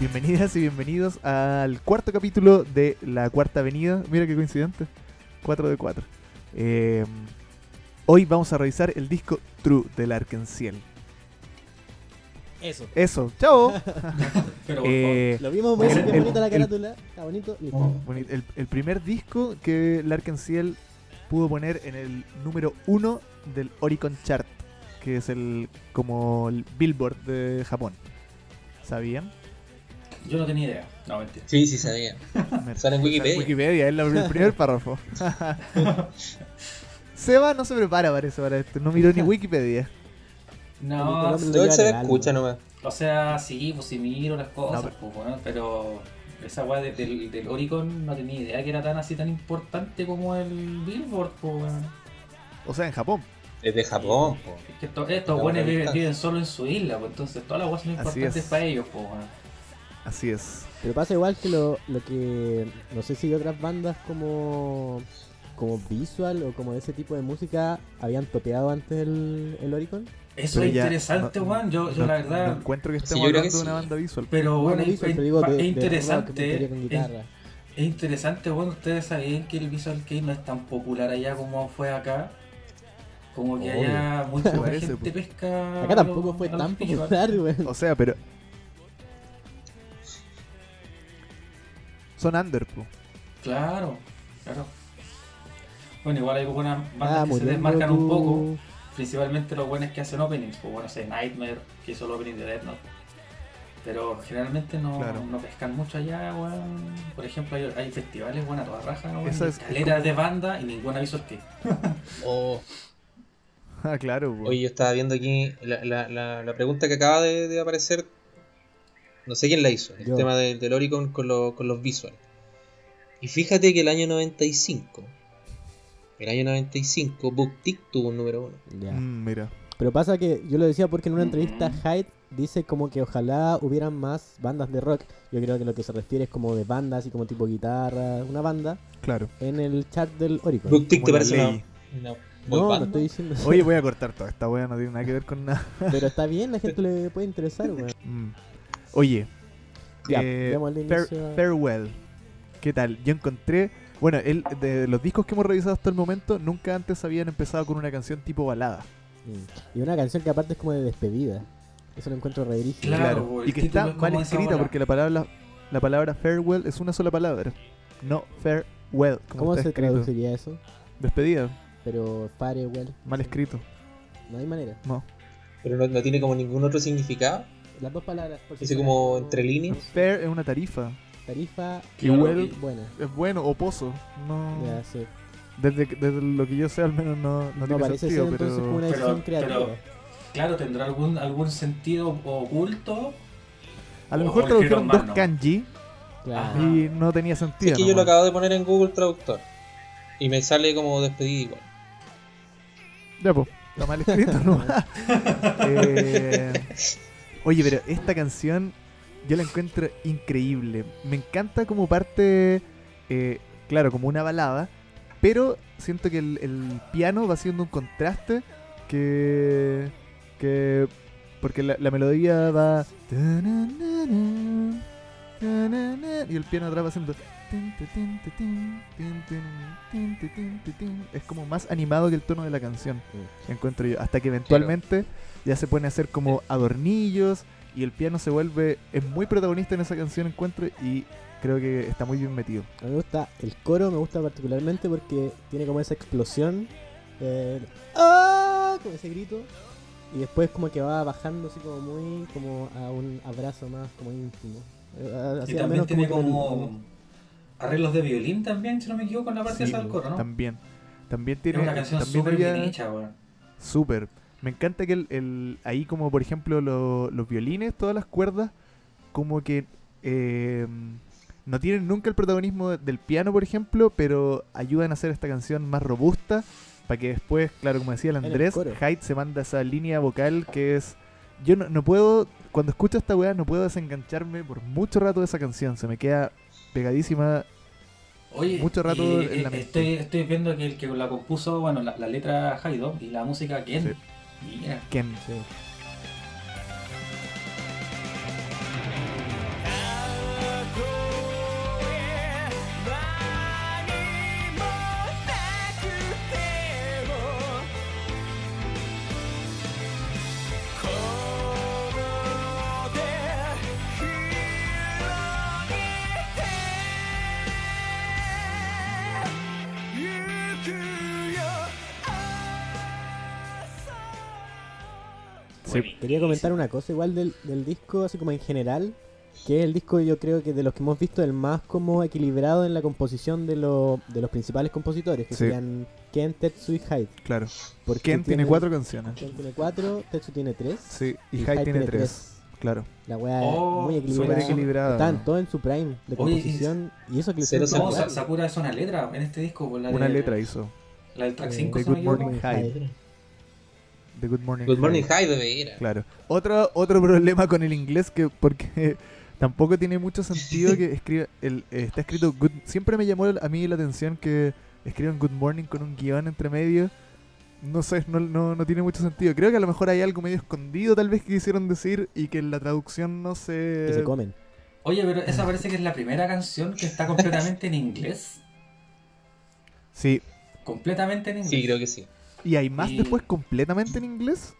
Bienvenidas y bienvenidos al cuarto capítulo de La Cuarta Avenida. Mira qué coincidente. 4 de 4. Eh, hoy vamos a revisar el disco True del Arkenciel. Eso. Eso, chao. Pero Eh, Lo vimos muy el- bien el- bonita la el- carátula. Está bonito. Listo. Boni- el, el primer disco que Larkenciel pudo poner en el número uno del Oricon Chart, que es el como el Billboard de Japón. ¿Sabían? Yo no tenía idea. No, mentira. Sí, sí sabía. Sale en Wikipedia. Wikipedia, es el primer párrafo. Seba no se prepara para eso, para esto. No miró ni Wikipedia. No, Todo él se escucha nomás. o sea, sí, pues sí miro las cosas, No, pues, bueno, pero esa weá de- del, del Oricon no tenía idea que era tan así tan importante como el Billboard, pues, weón. O sea, en Japón. Es de Japón, po. Es que esto- estos buenos viven, solo en su isla, pues entonces todas las weas son importantes es. para ellos, pues, weón. Así es. Pero pasa igual que lo, lo que. No sé si otras bandas como. Como visual o como de ese tipo de música habían topeado antes el, el Oricon. Eso Pero es ya interesante, no- weón. Yo, yo no- la verdad. No encuentro que estemos hablando que de una banda visual. Pero No, bueno, no es, visual, es- pero digo de- es de rock, interesante. es- guitarra. Es interesante, bueno, ustedes sabían que el Visual Kei no es tan popular allá como fue acá. Como que Obvio. allá muy poca gente po. pesca. Acá tampoco los- fue tan popular, weón. O sea, pero. Son under, po. Claro, claro. Bueno, igual hay algunas bandas Ah, que se desmarcan un poco. Principalmente los buenos que hacen openings. Pues bueno, sé, Nightmare, que hizo el opening de Death Note. Pero generalmente no, Claro. no pescan mucho allá, weón. Por ejemplo, hay, hay festivales, buena toda raja, weón. Esa y es- escaleras de banda y ninguna Visual Kei. Oh, Ah, claro, po. Oye, yo estaba viendo aquí la, la, la, la pregunta que acaba de, de aparecer. No sé quién la hizo. El Yo. tema del, del Oricon con, lo- con los visuals. Y fíjate que el año 95. El año 95, BookTik tuvo un número uno. Ya. Mm, mira. Pero pasa que yo lo decía porque en una entrevista Ujú. Hyde dice como que ojalá hubieran más bandas de rock. Yo creo que lo que se refiere es como de bandas y como tipo guitarra, una banda Claro. en el chart del Oricon. BookTik te parece una, ley. una boy No, band, no estoy diciendo. Oye, voy a cortar toda esta wea, no tiene nada que ver con nada. Pero está bien, la gente le puede interesar, weón. Mm. Oye, Ya, eh. Farewell. ¿Qué tal? Yo encontré. Bueno, el, de los discos que hemos revisado hasta el momento, nunca antes habían empezado con una canción tipo balada. Mm. Y una canción que aparte es como de despedida. Eso lo encuentro re. Claro, el Y que está es mal escrita porque la palabra, la palabra farewell es una sola palabra. No farewell. Como ¿Cómo se escrito. traduciría eso? Despedida. Pero farewell. Mal escrito. No hay manera. No. Pero no, no tiene como ningún otro significado. Las dos palabras. por como entre líneas. Fair es una tarifa. Tarifa Y well y- buena. es bueno o pozo. No. Ya, sí. Desde, desde lo que yo sé, al menos no, no, No, tiene parece sentido. ser pero... entonces como una pero- decisión creativa. pero- Claro, tendrá algún, algún sentido oculto. A lo mejor tradujeron dos mano. kanji Claro. Y no tenía sentido. Es que yo lo acabo de poner en Google Traductor. Y me sale como despedida igual. Ya, pues, está mal escrito, ¿no? Eh, oye, pero esta canción yo la encuentro increíble. Me encanta como parte, eh, claro, como una balada, pero siento que el, el piano va haciendo un contraste que. que porque la, la melodía va. Y el piano atrás va haciendo. Es como más animado que el tono de la canción, encuentro yo. Hasta que eventualmente ya se pone a hacer como adornillos y el piano se vuelve. Es muy protagonista en esa canción, encuentro, y creo que está muy bien metido. A mí me gusta el coro, me gusta particularmente porque tiene como esa explosión. eh, ¡Ah! Como ese grito. Y después como que va bajando así como muy como a un abrazo más como íntimo. Eh, así Y también menos tiene como arreglos de violín también, si no me equivoco, en la parte Sí, esa del coro, ¿no? También. También Es tiene. una canción también súper bien hecha, weón. Súper. Me encanta que el, el- ahí como por ejemplo lo- los violines, todas las cuerdas, como que eh, no tienen nunca el protagonismo de- del piano, por ejemplo, pero ayudan a hacer esta canción más robusta para que después, claro, como decía el Andrés. Hyde se manda esa línea vocal que es... Yo no, no puedo, cuando escucho esta weá, no puedo desengancharme por mucho rato de esa canción, se me queda pegadísima. Oye, Mucho rato en la eh, mente. estoy, estoy viendo que el que la compuso, bueno, la, la letra Haido y la música Ken. Sí. Mira. Ken. Sí. Sí. Quería comentar una cosa igual del, del disco, así como en general, que es el disco yo creo que de los que hemos visto el más como equilibrado en la composición de, lo- de los principales compositores, que Sí. serían Ken, Tetsu y Hyde. Claro. Porque Ken tiene cuatro canciones. Ken tiene cuatro, Tetsu tiene tres. Sí, y y Hyde tiene tres. Claro. La weá Oh, es muy Súper equilibrada. equilibrada. Están todos en su prime de Oye, composición. y eso que le Cero hicieron No, Sakura. Sa- Sakura es una letra en este disco. pues, La Una de- letra hizo. La del track Eh, 5, The si no Good. Morning Hyde. The Good Morning Good Morning Hyde. High de veras. Claro. Otro, otro problema con el inglés que porque tampoco tiene mucho sentido que escriba el eh, está escrito good siempre me llamó a mí la atención que escriban good morning con un guion entre medio. No sé, no, no, no tiene mucho sentido. Creo que a lo mejor hay algo medio escondido tal vez que quisieron decir y que en la traducción no se... Que se comen. Oye, pero esa parece que es la primera canción que está completamente en inglés. Sí. Completamente en inglés. Sí, creo que sí. ¿Y hay más Y- después completamente en inglés?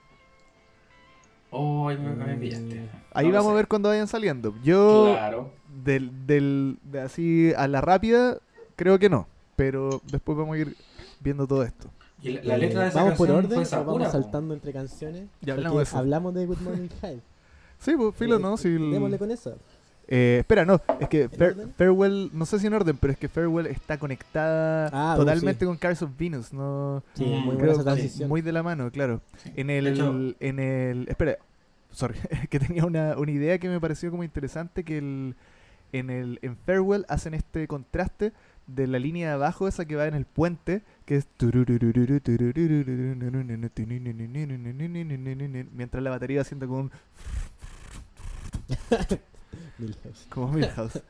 Oh, ahí me, me pillaste. Ahí No lo vamos a ver cuando vayan saliendo. Yo... Claro. del, del de así a la rápida, creo que no. Pero después vamos a ir viendo todo esto. Y la, la letra de esa ¿Vamos por orden fue o Sakura. vamos saltando entre canciones? Ya hablamos de eso. hablamos de Good Morning Hyde. Sí, pues filo, Eh, ¿no? Si el- Démosle con eso. Eh, espera, no, es que orden? Farewell, no sé si en orden, pero es que Farewell está conectada Ah, uh, totalmente sí. con Cars of Venus, no Sí, Mm, muy buena creo esa que transición. muy de la mano, claro. Sí. En el De hecho- en el espera, sorry, que tenía una, una idea que me pareció como interesante que el en el en Farewell hacen este contraste de la línea de abajo esa que va en el puente, que es mientras la batería va haciendo como un Milhouse. como Milhouse.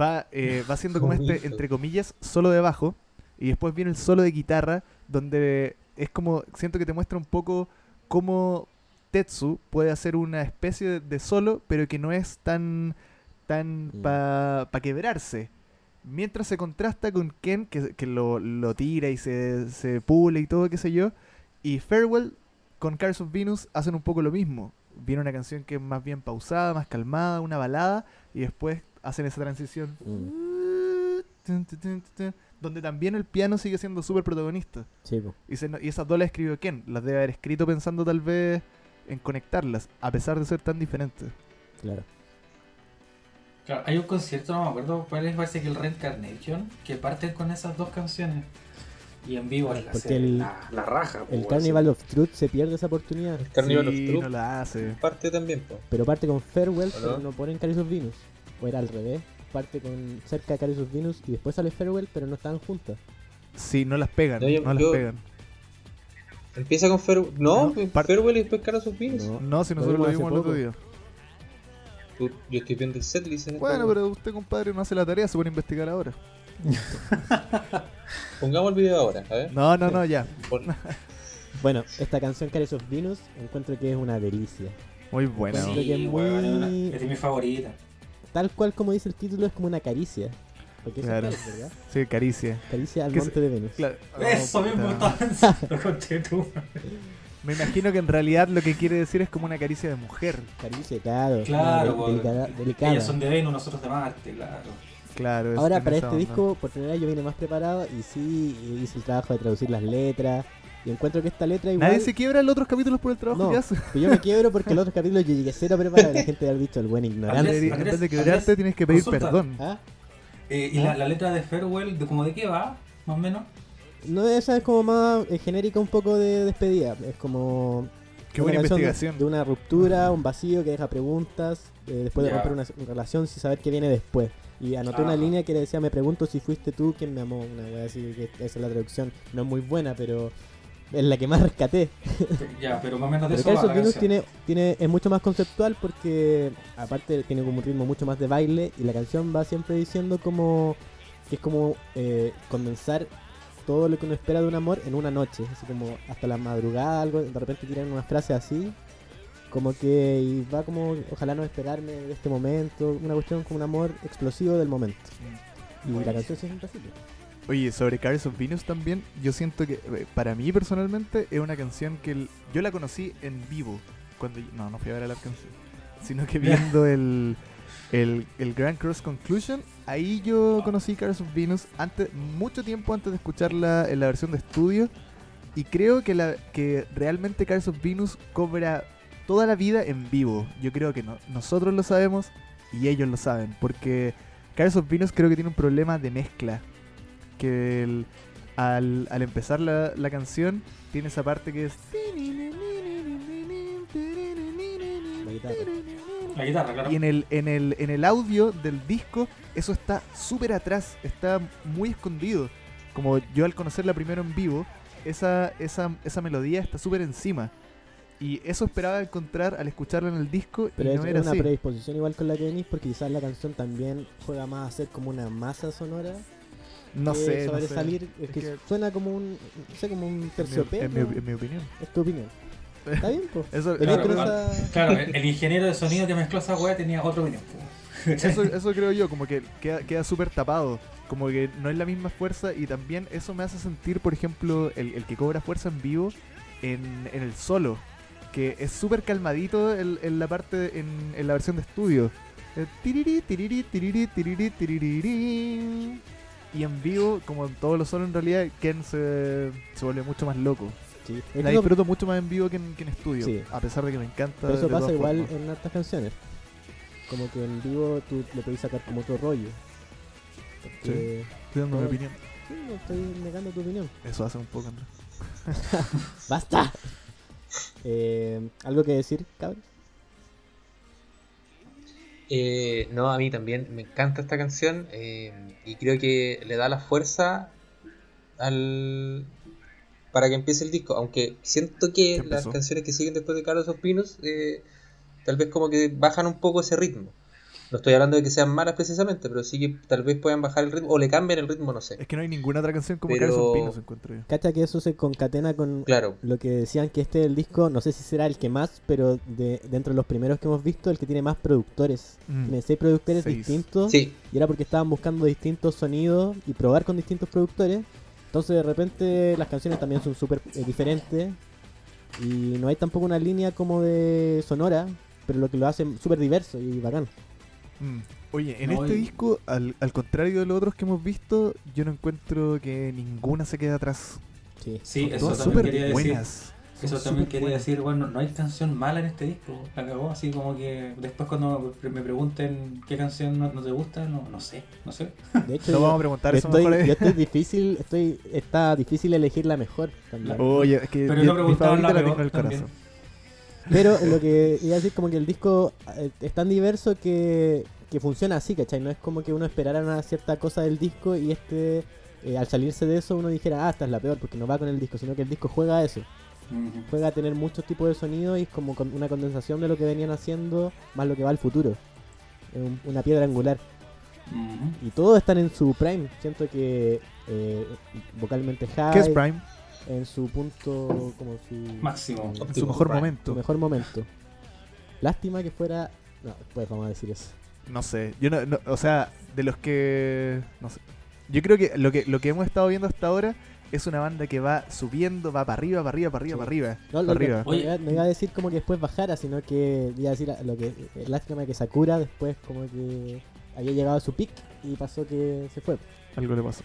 Va, eh, va haciendo como Como este, Milhouse. entre comillas, solo de bajo. Y después viene el solo de guitarra, donde es como, siento que te muestra un poco cómo Tetsu puede hacer una especie de, solo, pero que no es tan, tan Mm. para quebrarse. Mientras se contrasta con Ken, que, que lo, lo tira y se, se pule y todo, qué sé yo. Y Farewell con Cars of Venus hacen un poco lo mismo. Viene una canción que es más bien pausada, más calmada, una balada, y después hacen esa transición. Mm. Donde también el piano sigue siendo súper protagonista. Sí. Y, se no- y esas dos las escribió Ken. Las debe haber escrito pensando tal vez en conectarlas, a pesar de ser tan diferentes. claro. Claro, hay un concierto, no me acuerdo cuál es, parece que el Reincarnation, que parte con esas dos canciones. Y en vivo es la, Porque el- la, la raja. El po, Carnival of Truth se pierde esa oportunidad. Carnival Sí, of Truth no la hace. parte también, po. Pero parte con Farewell, ¿O pero no? ponen Caris of Venus. O era al revés. Parte con cerca de Caris of Venus y después sale Farewell, pero no estaban juntas. Sí, no las pegan. No, yo- no las pegan. Empieza con Farewell. No, No, pues, Farewell y después Caras of Venus. No. No, si nosotros lo vimos el otro día. Yo estoy viendo el setlist en esta Bueno, pero usted, compadre, no hace la tarea, se pone a investigar ahora. Pongamos el video ahora, a ver. No, no, no, ya. Bueno, esta canción Caris of Venus encuentro que es una delicia. Muy buena. Sí. es muy- es de mi favorita. Tal cual como dice el título, es como una caricia. Porque eso Claro. es ¿verdad? Sí, caricia. Caricia al Que se- monte de Venus. Claro. Eso Oh, mismo estaba pensando, conche tú. Me imagino que en realidad lo que quiere decir es como una caricia de mujer. Caricia, claro. Claro, po. delicada- delicada. Ellas son de Venus, nosotros de Marte, claro. Claro. es- Ahora para este onda. disco, por primera vez yo vine más preparado y sí hice el trabajo de traducir las letras. Y encuentro que esta letra igual... Nadie se quiebra en los otros capítulos por el trabajo No. que hace. que yo me quiebro porque en los otros capítulos yo llegué cero preparado y la gente había dicho el buen ignorante. Andrés, En vez Andrés, de quebrarte, Andrés, tienes que pedir consulta. perdón. ¿Ah? Eh, ¿Y la, la letra de Farewell, de, como de qué va, más o menos? No, esa es como más eh, genérica un poco de despedida. Es como... Qué una buena de- investigación. De, una ruptura, un vacío que deja preguntas, eh, después de romper una, una relación sin saber qué viene después. Y anoté una línea que decía, me pregunto si fuiste tú quien me amó. Una wea así, que esa es la traducción. No es muy buena, pero es la que más rescaté. ya, pero más o menos de Pero eso tiene, tiene, es mucho más conceptual porque aparte tiene como un ritmo mucho más de baile y la canción va siempre diciendo como que es como eh, condensar todo lo que uno espera de un amor en una noche, así como hasta la madrugada, algo, de repente tiran unas frases así, como que y va como ojalá no esperarme de este momento, una cuestión como un amor explosivo del momento. Y la Buenísimo. canción se siente así. pues. Oye, sobre Cars of Venus también, yo siento que eh, para mí personalmente es una canción que el- yo la conocí en vivo. cuando No, no fui a ver a la canción. Sino que viendo el, el, el Grand Cross Conclusion, ahí yo conocí Cars of Venus antes, mucho tiempo antes de escucharla en la versión de estudio. Y creo que, la, que realmente Cars of Venus cobra toda la vida en vivo. Yo creo que no, nosotros lo sabemos y ellos lo saben. Porque Cars of Venus creo que tiene un problema de mezcla. Que el- al, al empezar la, la canción tiene esa parte que es... La guitarra. La guitarra, claro. Y en el, en el, en el audio del disco, eso está súper atrás, está muy escondido. Como yo al conocerla primero en vivo, esa, esa, esa melodía está súper encima. Y eso esperaba encontrar al escucharla en el disco Pero y es no era una así. predisposición igual con la que venís, porque quizás la canción también juega más a ser como una masa sonora. No que sé, no sé. sobresalir. Es, Es que, que- suena como un, no sé, como un En mi, terciopelo. en mi- en mi opinión. Es tu opinión. Está bien, pues. Eso, Claro, con claro. esa- Claro, el, el ingeniero de sonido que mezcló esa weá tenía otra opinión. eso, eso creo yo, como que queda, queda súper tapado. Como que no es la misma fuerza y también eso me hace sentir, por ejemplo, el, el que cobra fuerza en vivo en, en el solo. Que es súper calmadito en, en la parte, en, en la versión de estudio. Eh, tiriri, tiriri, tiriri, tiriri, tiririrí. Y en vivo, como en todos los solos en realidad, Ken se, se vuelve mucho más loco. Sí. La disfruto mucho más en vivo que en, que en estudio. Sí. A pesar de que me encanta. pero eso pasa igual formas. en hartas canciones. Como que en vivo tú le podés sacar como otro rollo. Porque- Estoy dando mi opinión. Sí, no estoy negando tu opinión. Eso hace un poco, Andrés. ¡Basta! Eh, ¿Algo que decir, cabrón? Eh, no, a mí también me encanta esta canción eh, y creo que le da la fuerza al para que empiece el disco, aunque siento que las canciones que siguen después de Carlos of Pinos eh, tal vez como que bajan un poco ese ritmo. No estoy hablando de que sean malas precisamente, pero sí que tal vez puedan bajar el ritmo o le cambien el ritmo, no sé. Es que no hay ninguna otra canción como Pero- Cars of Venus, encuentro yo. Cacha que eso se concatena con Claro, lo que decían que este el disco, no sé si será el que más, pero de dentro de los primeros que hemos visto, el que tiene más productores. Mm. Tiene seis productores Seis. distintos. sí, Y era porque estaban buscando distintos sonidos y probar con distintos productores. Entonces de repente las canciones también son súper eh, diferentes. Y no hay tampoco una línea como de sonora, pero lo que lo hace súper diverso y bacán. Mm. Oye, en No, este y- disco, al, al contrario de los otros que hemos visto, yo no encuentro que ninguna se quede atrás. Sí. Sí, Son eso también súper quería decir. Eso también quería buenas. decir, bueno, no hay canción mala en este disco, la cagó, así como que después cuando me pregunten qué canción no, no te gusta, no, no sé, no sé. De hecho, No yo, vamos a preguntar yo eso estoy, mejor. yo estoy difícil, estoy, está difícil elegir la mejor también. Oye, es que Pero mi- no preguntaban la la peor el también. corazón. Pero lo que iba a decir como que el disco eh, es tan diverso que, que funciona así, ¿cachai? No es como que uno esperara una cierta cosa del disco y este, eh, al salirse de eso, uno dijera, ah, esta es la peor porque no va con el disco, sino que el disco juega a eso. Juega a tener muchos tipos de sonidos y es como con una condensación de lo que venían haciendo más lo que va al futuro. Es un- una piedra angular. Y todos están en su prime. Siento que eh, vocalmente high, ¿Qué es Prime? En su punto, como su Máximo. en En su mejor su momento. mejor momento. Lástima que fuera. No, después vamos a decir eso. No sé. Yo no, no- o sea, de los que. No sé. Yo creo que lo que lo que hemos estado viendo hasta ahora es una banda que va subiendo, va para arriba, para arriba, para arriba, Sí. para arriba. No, para que- arriba. no, Oye. iba, no iba a decir como que después bajara, sino que iba a decir lo que. eh, Lástima que Sakura después, como que había llegado a su pick y pasó que se fue. Algo le pasó.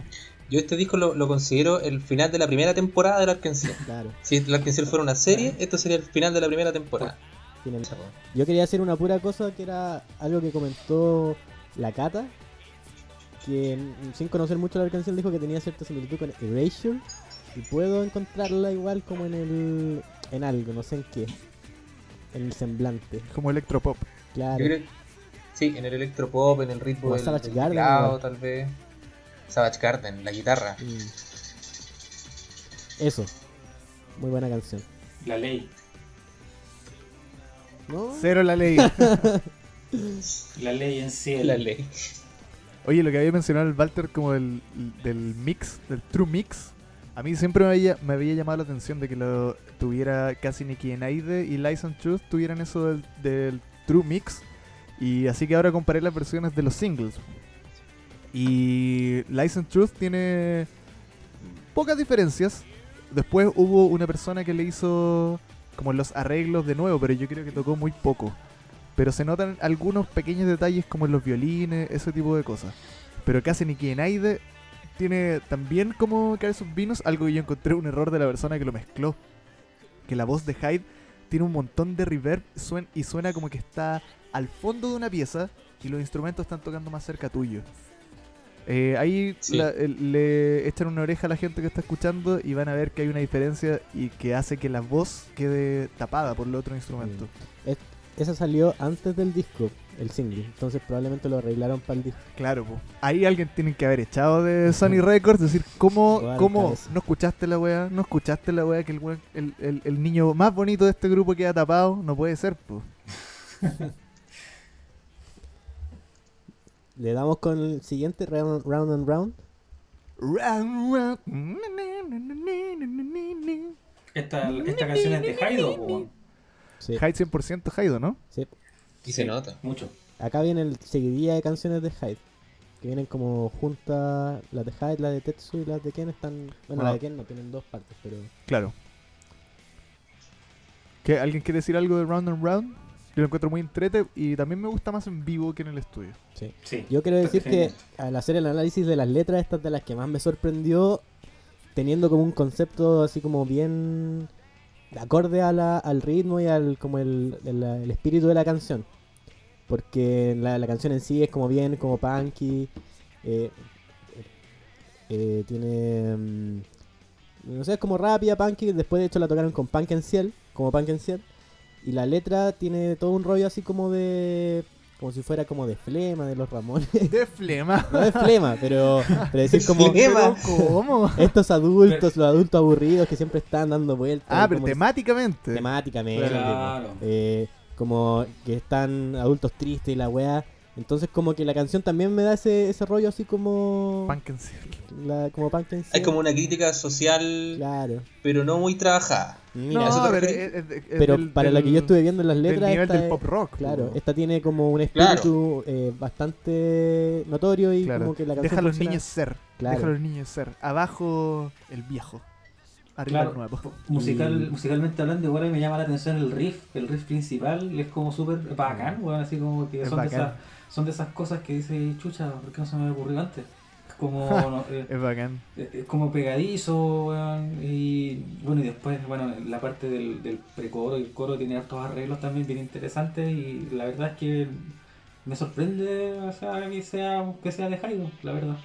Yo este disco lo, lo considero el final de la primera temporada del Arkansas. Claro. Si el Arkansas fuera una serie, esto sería el final de la primera temporada. tienen- Yo quería hacer una pura cosa que era algo que comentó la Cata. Que sin conocer mucho la canción dijo que tenía cierta similitud con Erasure. Y puedo encontrarla igual como en el. en algo, no sé en qué. En el semblante. Como electropop. Claro. Yo creo sí, en el electropop, en el ritmo O del, del Garden, tal vez. Savage Garden, la guitarra. Mm. Eso. Muy buena canción. La ley. ¿No? Cero la ley. La ley en sí. La ley. Oye, lo que había mencionado el Walter como del, del mix, del true mix, a mí siempre me había, me había llamado la atención de que lo tuviera casi Nicky Enaide y Lies and Truth tuvieran eso del, del true mix. Y así que ahora comparé las versiones de los singles. Y and Truth tiene pocas diferencias. Después hubo una persona que le hizo como los arreglos de nuevo, pero yo creo que tocó muy poco. pero se notan algunos pequeños detalles como en los violines, ese tipo de cosas. Pero casi ni Aide tiene también como cae sus vinos, algo que yo encontré un error de la persona que lo mezcló. Que la voz de Hyde tiene un montón de reverb y suena como que está al fondo de una pieza y los instrumentos están tocando más cerca tuyo. Eh, ahí Sí. la- le echan una oreja a la gente que está escuchando y van a ver que hay una diferencia y que hace que la voz quede tapada por el otro instrumento. Esa salió antes del disco, el single. Entonces probablemente lo arreglaron para el disco. Claro, po. ahí alguien tiene que haber echado de Sony Records, decir, ¿cómo, cómo no escuchaste la weá? ¿No escuchaste la weá que el, weón- el, el- el niño más bonito de este grupo queda tapado? No puede ser, pues. Le damos con el siguiente round, round and round. Esta, esta canción es de Haido. Sí, Hyde 100% Haido, ¿no? sí. Y se Sí, nota. Mucho. Acá viene el seguidilla de canciones de Hyde. Que vienen como juntas. Las de Hyde, las de Tetsu y las de Ken están. Bueno, Ah. las de Ken no tienen dos partes, pero. Claro. ¿Qué, ¿Alguien quiere decir algo de Round and Round? Yo lo encuentro muy entrete y también me gusta más en vivo que en el estudio. Sí. Sí. Yo quiero decir que al hacer el análisis de las letras, estas de las que más me sorprendió, teniendo como un concepto así como bien acorde a la- al ritmo y al como el, el- el espíritu de la canción. Porque la, la canción en sí es como bien, como punky. eh, eh, tiene... mm, no sé, es como rápida, punky. Después de hecho la tocaron con Punk en Ciel, como Punk en Ciel. Y la letra tiene todo un rollo así como de... Como si fuera como de flema de los Ramones. De flema. No es flema, pero, pero decir como Flema. ¿Cómo? estos adultos, los adultos aburridos que siempre están dando vueltas. Ah, pero temáticamente. temáticamente. Claro. eh, como que están adultos tristes y la weá. Entonces como que la canción también me da ese, ese rollo así como... Punk and. La, como punk sí. Hay como una crítica social, Claro. pero no muy trabajada. Mira, no, ¿eso te pero, es- es- es pero del- para lo que yo estuve viendo en las del letras... nivel esta del es- pop rock. Claro, po. esta tiene como un Claro. espíritu eh, bastante notorio y Claro. como que la canción Deja a los funciona- niños ser. Claro. Deja a los niños ser. Abajo el viejo. Arriba Claro, el nuevo. musical, Y- musicalmente hablando, igual me llama la atención el riff, el riff principal es como súper bacán, weón, así como que Es son de, bacán. esas, son de esas cosas que dice, chucha, ¿por qué no se me ocurrió antes? Es como, no, eh, Es bacán. eh, es como pegadizo, weón, y bueno, y después, bueno, la parte del, del precoro y el coro tiene hartos arreglos también bien interesantes y la verdad es que me sorprende, o sea, que sea, que sea de Haido, la verdad.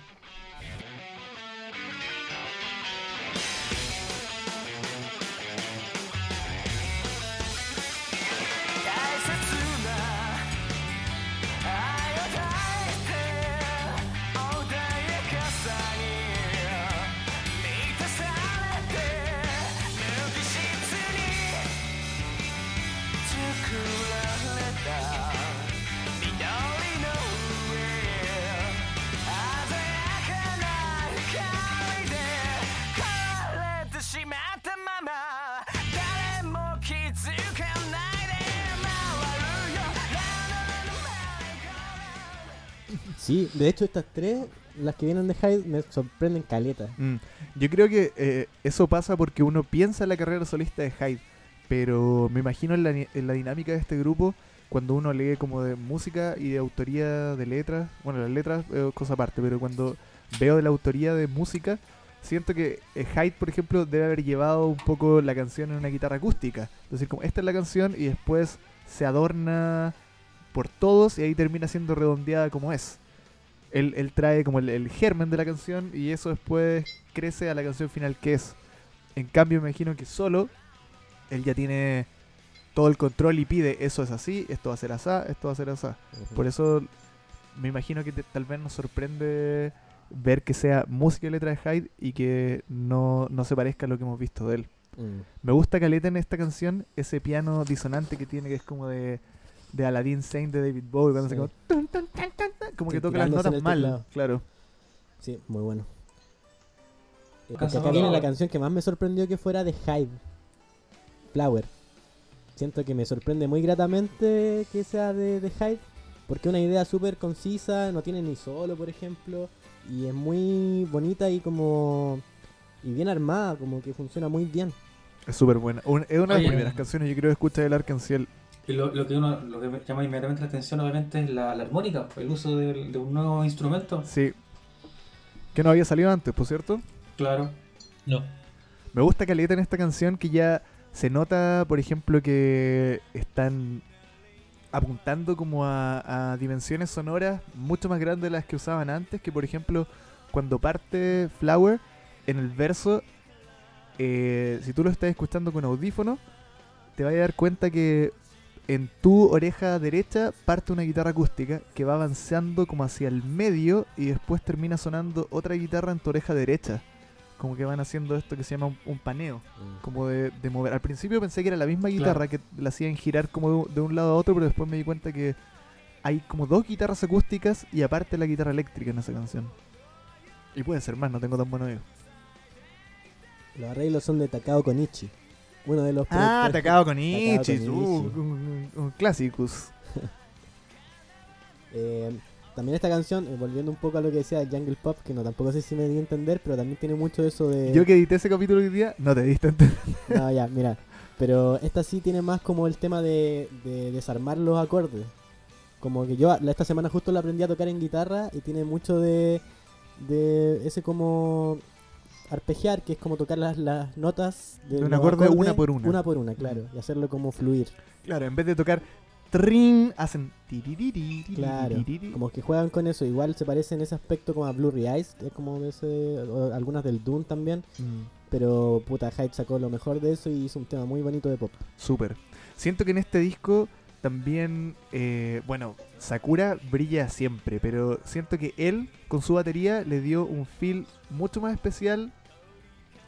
Sí, de hecho estas tres, las que vienen de Hyde, me sorprenden caleta. Mm. Yo creo que eh, eso pasa porque uno piensa en la carrera solista de Hyde, pero me imagino en la, en la dinámica de este grupo, cuando uno lee como de música y de autoría de letras, bueno, las letras es cosa aparte, pero cuando veo de la autoría de música, siento que eh, Hyde, por ejemplo, debe haber llevado un poco la canción en una guitarra acústica. Es decir, como esta es la canción y después se adorna por todos y ahí termina siendo redondeada como es. Él, él trae como el, el germen de la canción y eso después crece a la canción final que es. En cambio, me imagino que solo él ya tiene todo el control y pide eso es así, esto va a ser así, esto va a ser así. Por eso me imagino que te- tal vez nos sorprende ver que sea música y letra de Hyde y que no, no se parezca a lo que hemos visto de él. Mm. Me gusta caleta en esta canción ese piano disonante que tiene, que es como de, de Aladdin Sane de David Bowie, cuando Sí. se como, tun, tun, tan, tan, tan, como que toca las notas mal. teclado. Claro. Sí, muy bueno. Eh, porque acá viene la canción que más me sorprendió que fuera de Hyde. Flower. Siento que me sorprende muy gratamente que sea de, de Hyde. Porque es una idea súper concisa, no tiene ni solo, por ejemplo. Y es muy bonita y como... Y bien armada, como que funciona muy bien. Es súper buena. Un- es una de las primeras canciones yo creo que escucha del Y lo, lo que uno lo que me llama inmediatamente la atención obviamente es la, la armónica, el uso de, un nuevo instrumento. Sí. Que no había salido antes, por cierto. Claro. No. Me gusta caleta en esta canción que ya se nota, por ejemplo, que están apuntando como a, a dimensiones sonoras mucho más grandes de las que usaban antes, que por ejemplo cuando parte Flower en el verso, eh, si tú lo estás escuchando con audífono, te vas a dar cuenta que en tu oreja derecha parte una guitarra acústica que va avanzando como hacia el medio y después termina sonando otra guitarra en tu oreja derecha. Como que van haciendo esto que se llama un, un paneo, como de, de mover. Al principio pensé que era la misma guitarra que la hacían girar como de, de un lado a otro, pero después me di cuenta que hay como dos guitarras acústicas y aparte la guitarra eléctrica en esa canción. Y puede ser más, no tengo tan buen oído. Los arreglos son de Takao Konichi. Uno de los Ah, Takao con Ichis, uh, un, clásicos. Eh, también esta canción, eh, volviendo un poco a lo que decía Jungle Pop, que no tampoco sé si me di a entender, pero también tiene mucho eso de... Yo que edité ese capítulo hoy día, no te diste a entender. No, ya, mira. Pero esta sí tiene más como el tema de, de desarmar los acordes. Como que yo esta semana justo la aprendí a tocar en guitarra y tiene mucho de, de ese como arpegiar, que es como tocar las, las notas de, De un acorde acordes una por una. Una por una, claro. Y hacerlo como fluir. Claro, en vez de tocar trin, hacen Claro. Como que juegan con eso. Igual se parece en ese aspecto como a Blurry Eyes, que es como ese, algunas del Doom también. Mm, Pero puta, Hyde sacó lo mejor de eso y hizo un tema muy bonito de pop. Súper. Siento que en este disco también, eh, bueno, Sakura brilla siempre, pero siento que él con su batería le dio un feel mucho más especial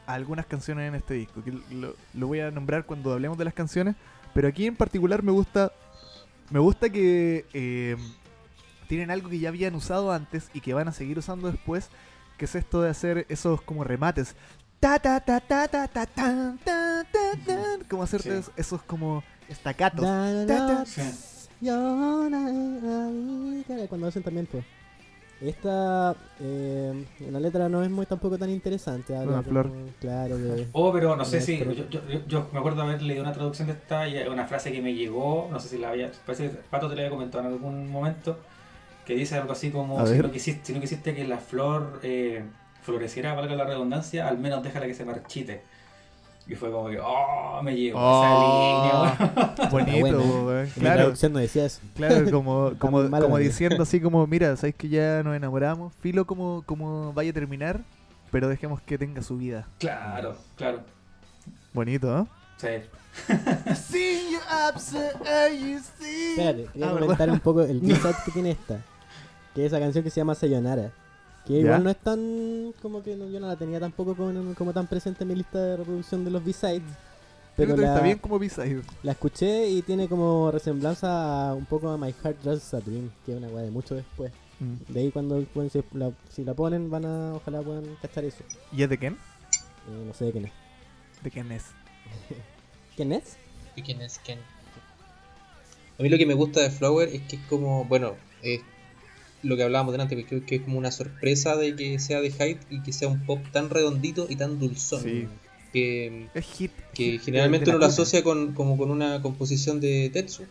a algunas canciones en este disco, que lo, voy a nombrar cuando hablemos de las canciones, pero aquí en particular me gusta, me gusta que eh, tienen algo que ya habían usado antes y que van a seguir usando después, que es esto de hacer esos como remates. Como hacer Sí. esos, como estacatos. Cuando hacen también, pues. Esta, eh, la letra no es muy tampoco tan interesante. habla Una como- flor. Claro, de, Oh, pero no sé si. Yo, yo, yo- me acuerdo haber leído una traducción de esta y una frase que me llegó. No sé si la había. Parece que Pato te la había comentado en algún momento. Que dice algo así como: si no, quisiste, si no quisiste que la flor eh, floreciera, valga la redundancia, al menos déjala que se marchite. Y fue como que, oh, me llegó Oh, esa línea, weón. Bonito, buena, ¿eh? claro, traducción no decía eso. claro, como, como, la diciendo así como, mira, sabéis que ya nos enamoramos, filo como, como vaya a terminar, pero dejemos que tenga su vida. Claro, claro. Bonito, ¿no? Sí. See you you see? Espérate, quería Ah, comentar un poco el B-side que tiene esta. Que es esa canción que se llama Sayonara. Que igual no es tan. Como que no- yo no la tenía tampoco como, como tan presente en mi lista de reproducción de los B-sides. Pero la, está bien como B-side. la escuché y tiene como resemblanza a un poco a My Heart Just a Dream, que es una weá de mucho después. Mm. De ahí cuando bueno, si, la, si la ponen, van a, ojalá puedan cachar eso. ¿Y es de quién? Eh, no sé de quién es. ¿De quién es? ¿Quién es? ¿Y quién es quién? A mí lo que me gusta de Flower es que es como, bueno, es lo que hablábamos delante, que creo que es como una sorpresa de que sea de Hyde y que sea un pop tan redondito y tan dulzón. Sí. Que, Es hit. que generalmente uno lo asocia con, como con una composición de Tetsu.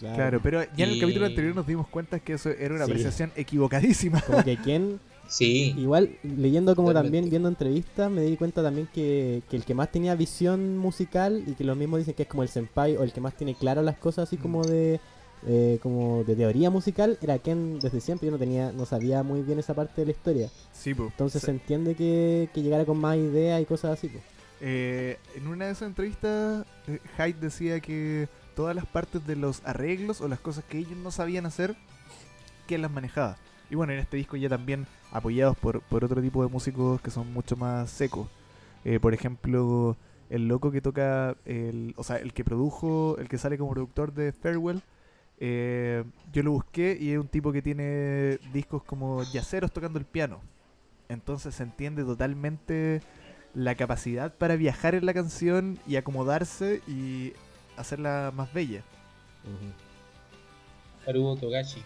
Claro, pero ya en el capítulo anterior nos dimos cuenta que eso era una Sí. apreciación equivocadísima. Como que quién Sí, Igual, leyendo como Totalmente. también, viendo entrevistas, me di cuenta también que, que el que más tenía visión musical y que los mismos dicen que es como el senpai o el que más tiene claro las cosas así como de eh, como de teoría musical era Ken desde siempre. Yo no tenía, no sabía muy bien esa parte de la historia. Sí, po. Entonces Sí. se entiende que, que llegara con más ideas y cosas así. pues. Eh, en una de esas entrevistas, eh, Hyde decía que todas las partes de los arreglos o las cosas que ellos no sabían hacer, que las manejaba. Y bueno, en este disco ya también apoyados por, por otro tipo de músicos que son mucho más secos. Eh, por ejemplo, el loco que toca, el, o sea, el que produjo, el que sale como productor de Farewell, eh, yo lo busqué y es un tipo que tiene discos como yaceros tocando el piano. Entonces se entiende totalmente la capacidad para viajar en la canción y acomodarse y hacerla más bella. Haruo Togashi.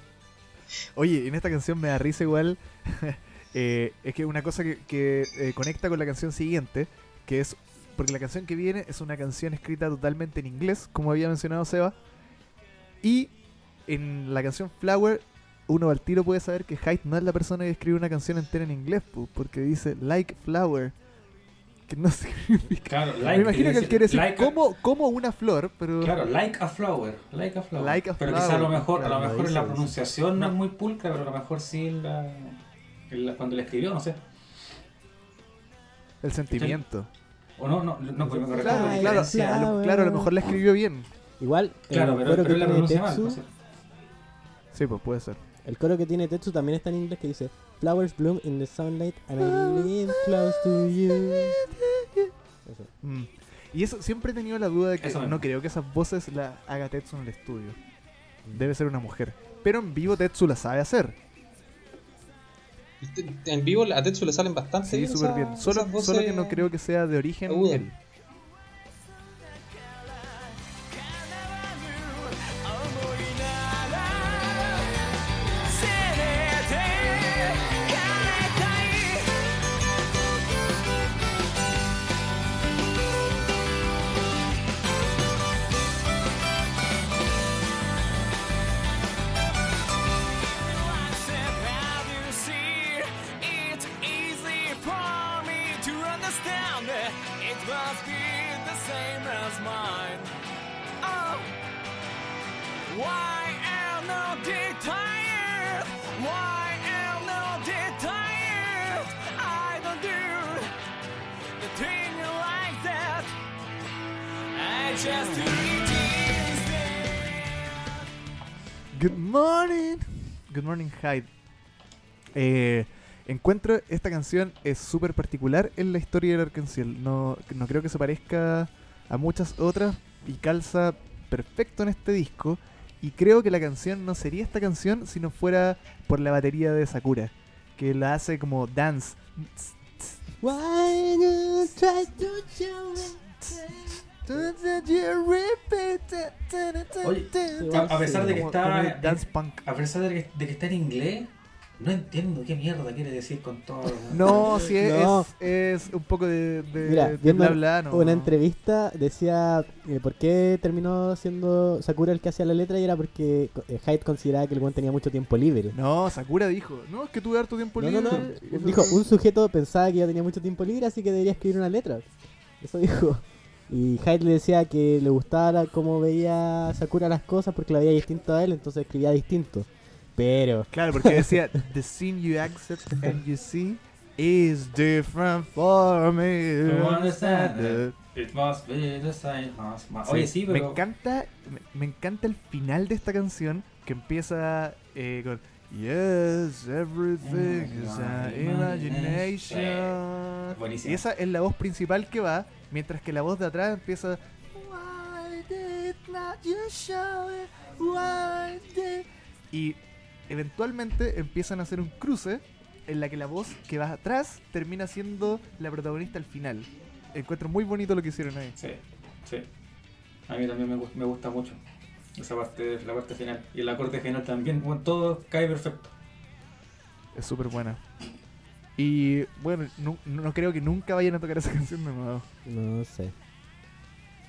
Oye, en esta canción me da risa igual. eh, es que una cosa que, que, eh, conecta con la canción siguiente, que es. Porque la canción que viene es una canción escrita totalmente en inglés, como había mencionado Seba. Y en la canción Flower, uno al tiro puede saber que Hyde no es la persona que escribe una canción entera en inglés, pu, porque dice like flower, que no significa. Claro, Me like, imagino que él quiere decir like a- como, una flor, pero. Claro, like a flower, like a flower. Like a pero flower, quizá a lo mejor, a claro, lo lo mejor en la pronunciación no es No. muy pulcra, pero a lo mejor sí en la, en la- cuando la escribió, no sé. el sentimiento. O no, no, no, me correcto. Claro, claro, claro, a lo mejor la escribió bien. Igual, Claro, el pero, pero que la pronuncia mal. Pues, sí. Pues puede ser. el coro que tiene Tetsu también está en inglés que dice Flowers bloom in the sunlight and I live close to you. Eso. Mm. Y eso siempre he tenido la duda de que Eso mismo. no creo que esas voces las haga Tetsu en el estudio. Debe ser una mujer. Pero en vivo Tetsu la sabe hacer. En vivo a Tetsu le salen bastante. Sí, bien súper bien. Solo, que no creo que sea de origen él. Morning, Hyde. Eh, encuentro esta canción es súper particular en la historia del Arcángel. No, no creo que se parezca a muchas otras y calza perfecto en este disco. Y creo que la canción no sería esta canción si no fuera por la batería de Sakura, que la hace como dance. Why you try to show Sí, a, a pesar de que está. dance punk. A pesar de que, de que está en inglés, no entiendo qué mierda quiere decir con todo. No, sí, es, No. es, es un poco de, de, Mira, de viendo bla bla, no. una entrevista decía eh, por qué terminó siendo Sakura el que hacía la letra y era porque eh, Hyde consideraba que el buen tenía mucho tiempo libre. No, Sakura dijo, no, es que tuve harto tiempo No, libre. no, no. Dijo, un sujeto pensaba que ya tenía mucho tiempo libre, así que debería escribir una letra. Eso dijo. Y Hyde le decía que le gustaba cómo veía Sakura las cosas porque la veía distinto a él, entonces escribía distinto. Pero, Claro, porque decía, the scene you accept and you see is different for me. Understand It must be the same as my- Oye, sí, Me pero. encanta, me, me encanta el final de esta canción que empieza eh, con Yes, everything is an imagination. Buenísimo. Y esa es la voz principal que va, mientras que la voz de atrás empieza Why did not you show it? Why did-" Y eventualmente empiezan a hacer un cruce en la que la voz que va atrás termina siendo la protagonista al final. Encuentro muy bonito lo que hicieron ahí. Sí, sí. A mí también me, me gusta mucho esa parte, la parte final. Y la corte final también, bueno, todo cae perfecto. Es súper buena. Y bueno, no, no creo que nunca vayan a tocar esa canción de nuevo. no sé.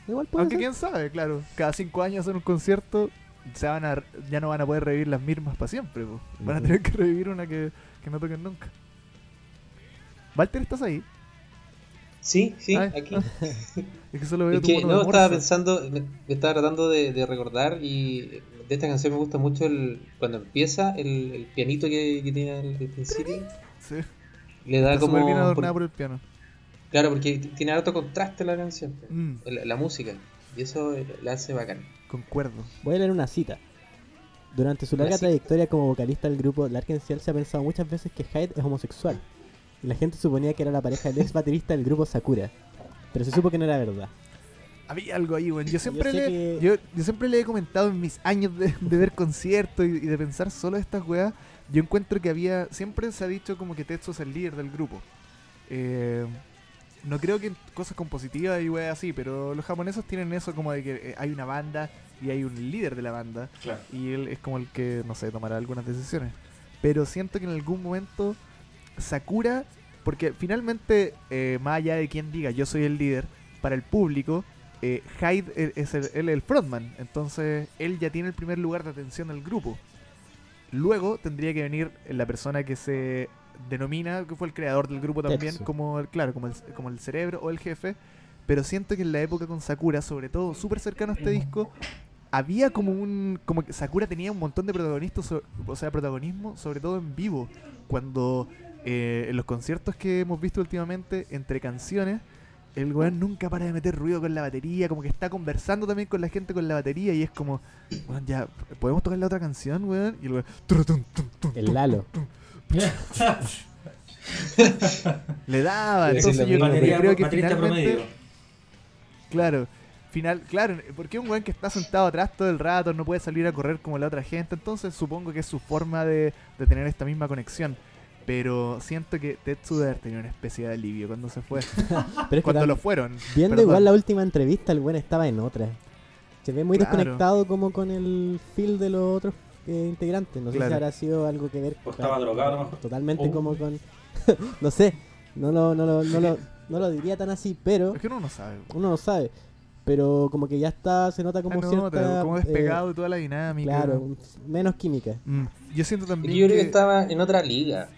Igual puede Aunque ser. quién sabe, claro. Cada cinco años en un concierto se van a, ya no van a poder revivir las mismas para siempre. po. Van a tener que revivir una que, que no toquen nunca. Walter, ¿estás ahí? Sí, sí, Ay, aquí. ah. Es que solo veo Es tu que mono no, de estaba pensando, me, me estaba tratando de, de recordar y de esta canción me gusta mucho el cuando empieza el, el pianito que, que tiene al, principio. Sí. Le da Está como... bien por- adornada por el piano. claro, porque tiene alto contraste la canción, Mm, la, la música. Y eso la hace bacán. concuerdo. Voy a leer una cita. Durante su larga trayectoria como vocalista del grupo Larkin Ciel se ha pensado muchas veces que Hyde es homosexual. Y la gente suponía que era la pareja del ex baterista del grupo Sakura. Pero se supo que no era verdad. Había algo ahí, weón. Yo siempre, le, que- yo, yo siempre le he comentado en mis años de, de ver conciertos y, y de pensar solo estas weas. Yo encuentro que había. Siempre se ha dicho como que Tetsu es el líder del grupo. Eh, no creo que cosas compositivas y weas así, pero los japoneses tienen eso como de que eh, hay una banda y hay un líder de la banda. Claro. Y él es como el que, no sé, tomará algunas decisiones. Pero siento que en algún momento Sakura, porque finalmente, eh, más allá de quien diga yo soy el líder, para el público, eh, Hyde e- es el, él el frontman, entonces él ya tiene el primer lugar de atención del grupo. Luego tendría que venir la persona que se denomina, que fue el creador del grupo también, Tetsu. como el, claro, como el, como el cerebro o el jefe. Pero siento que en la época con Sakura, sobre todo súper cercano a este disco, había como un. como que Sakura tenía un montón de protagonistas, o sea, protagonismo, sobre todo en vivo. Cuando eh, en los conciertos que hemos visto últimamente, entre canciones, el weón nunca para de meter ruido con la batería, como que está conversando también con la gente con la batería y es como, weón, ya, ¿podemos tocar la otra canción, weón? Y el weón, El Lalo. le daba. Entonces yo, Batería, creo que finalmente, promedio. claro, final, claro, porque un weón que está sentado atrás todo el rato, no puede salir a correr como la otra gente, entonces supongo que es su forma de, de tener esta misma conexión. Pero siento que Tetsu debe haber tenido una especie de alivio cuando se fue. Pero es que cuando lo fueron. viendo perdón. igual la última entrevista, el buen estaba en otra. Se ve muy Claro. desconectado como con el feel de los otros eh, integrantes. No sé Claro. si habrá sido algo que ver. O estaba drogado. Totalmente Oh. como con. no sé. No lo, no, lo, no, lo, no lo diría tan así, pero. Es que uno no sabe. Uno no sabe. Pero como que ya está, se nota como Ah, no, cierta. como eh, despegado y toda la dinámica. claro, menos química. Mm, Yo siento también yo creo que que- estaba en otra liga.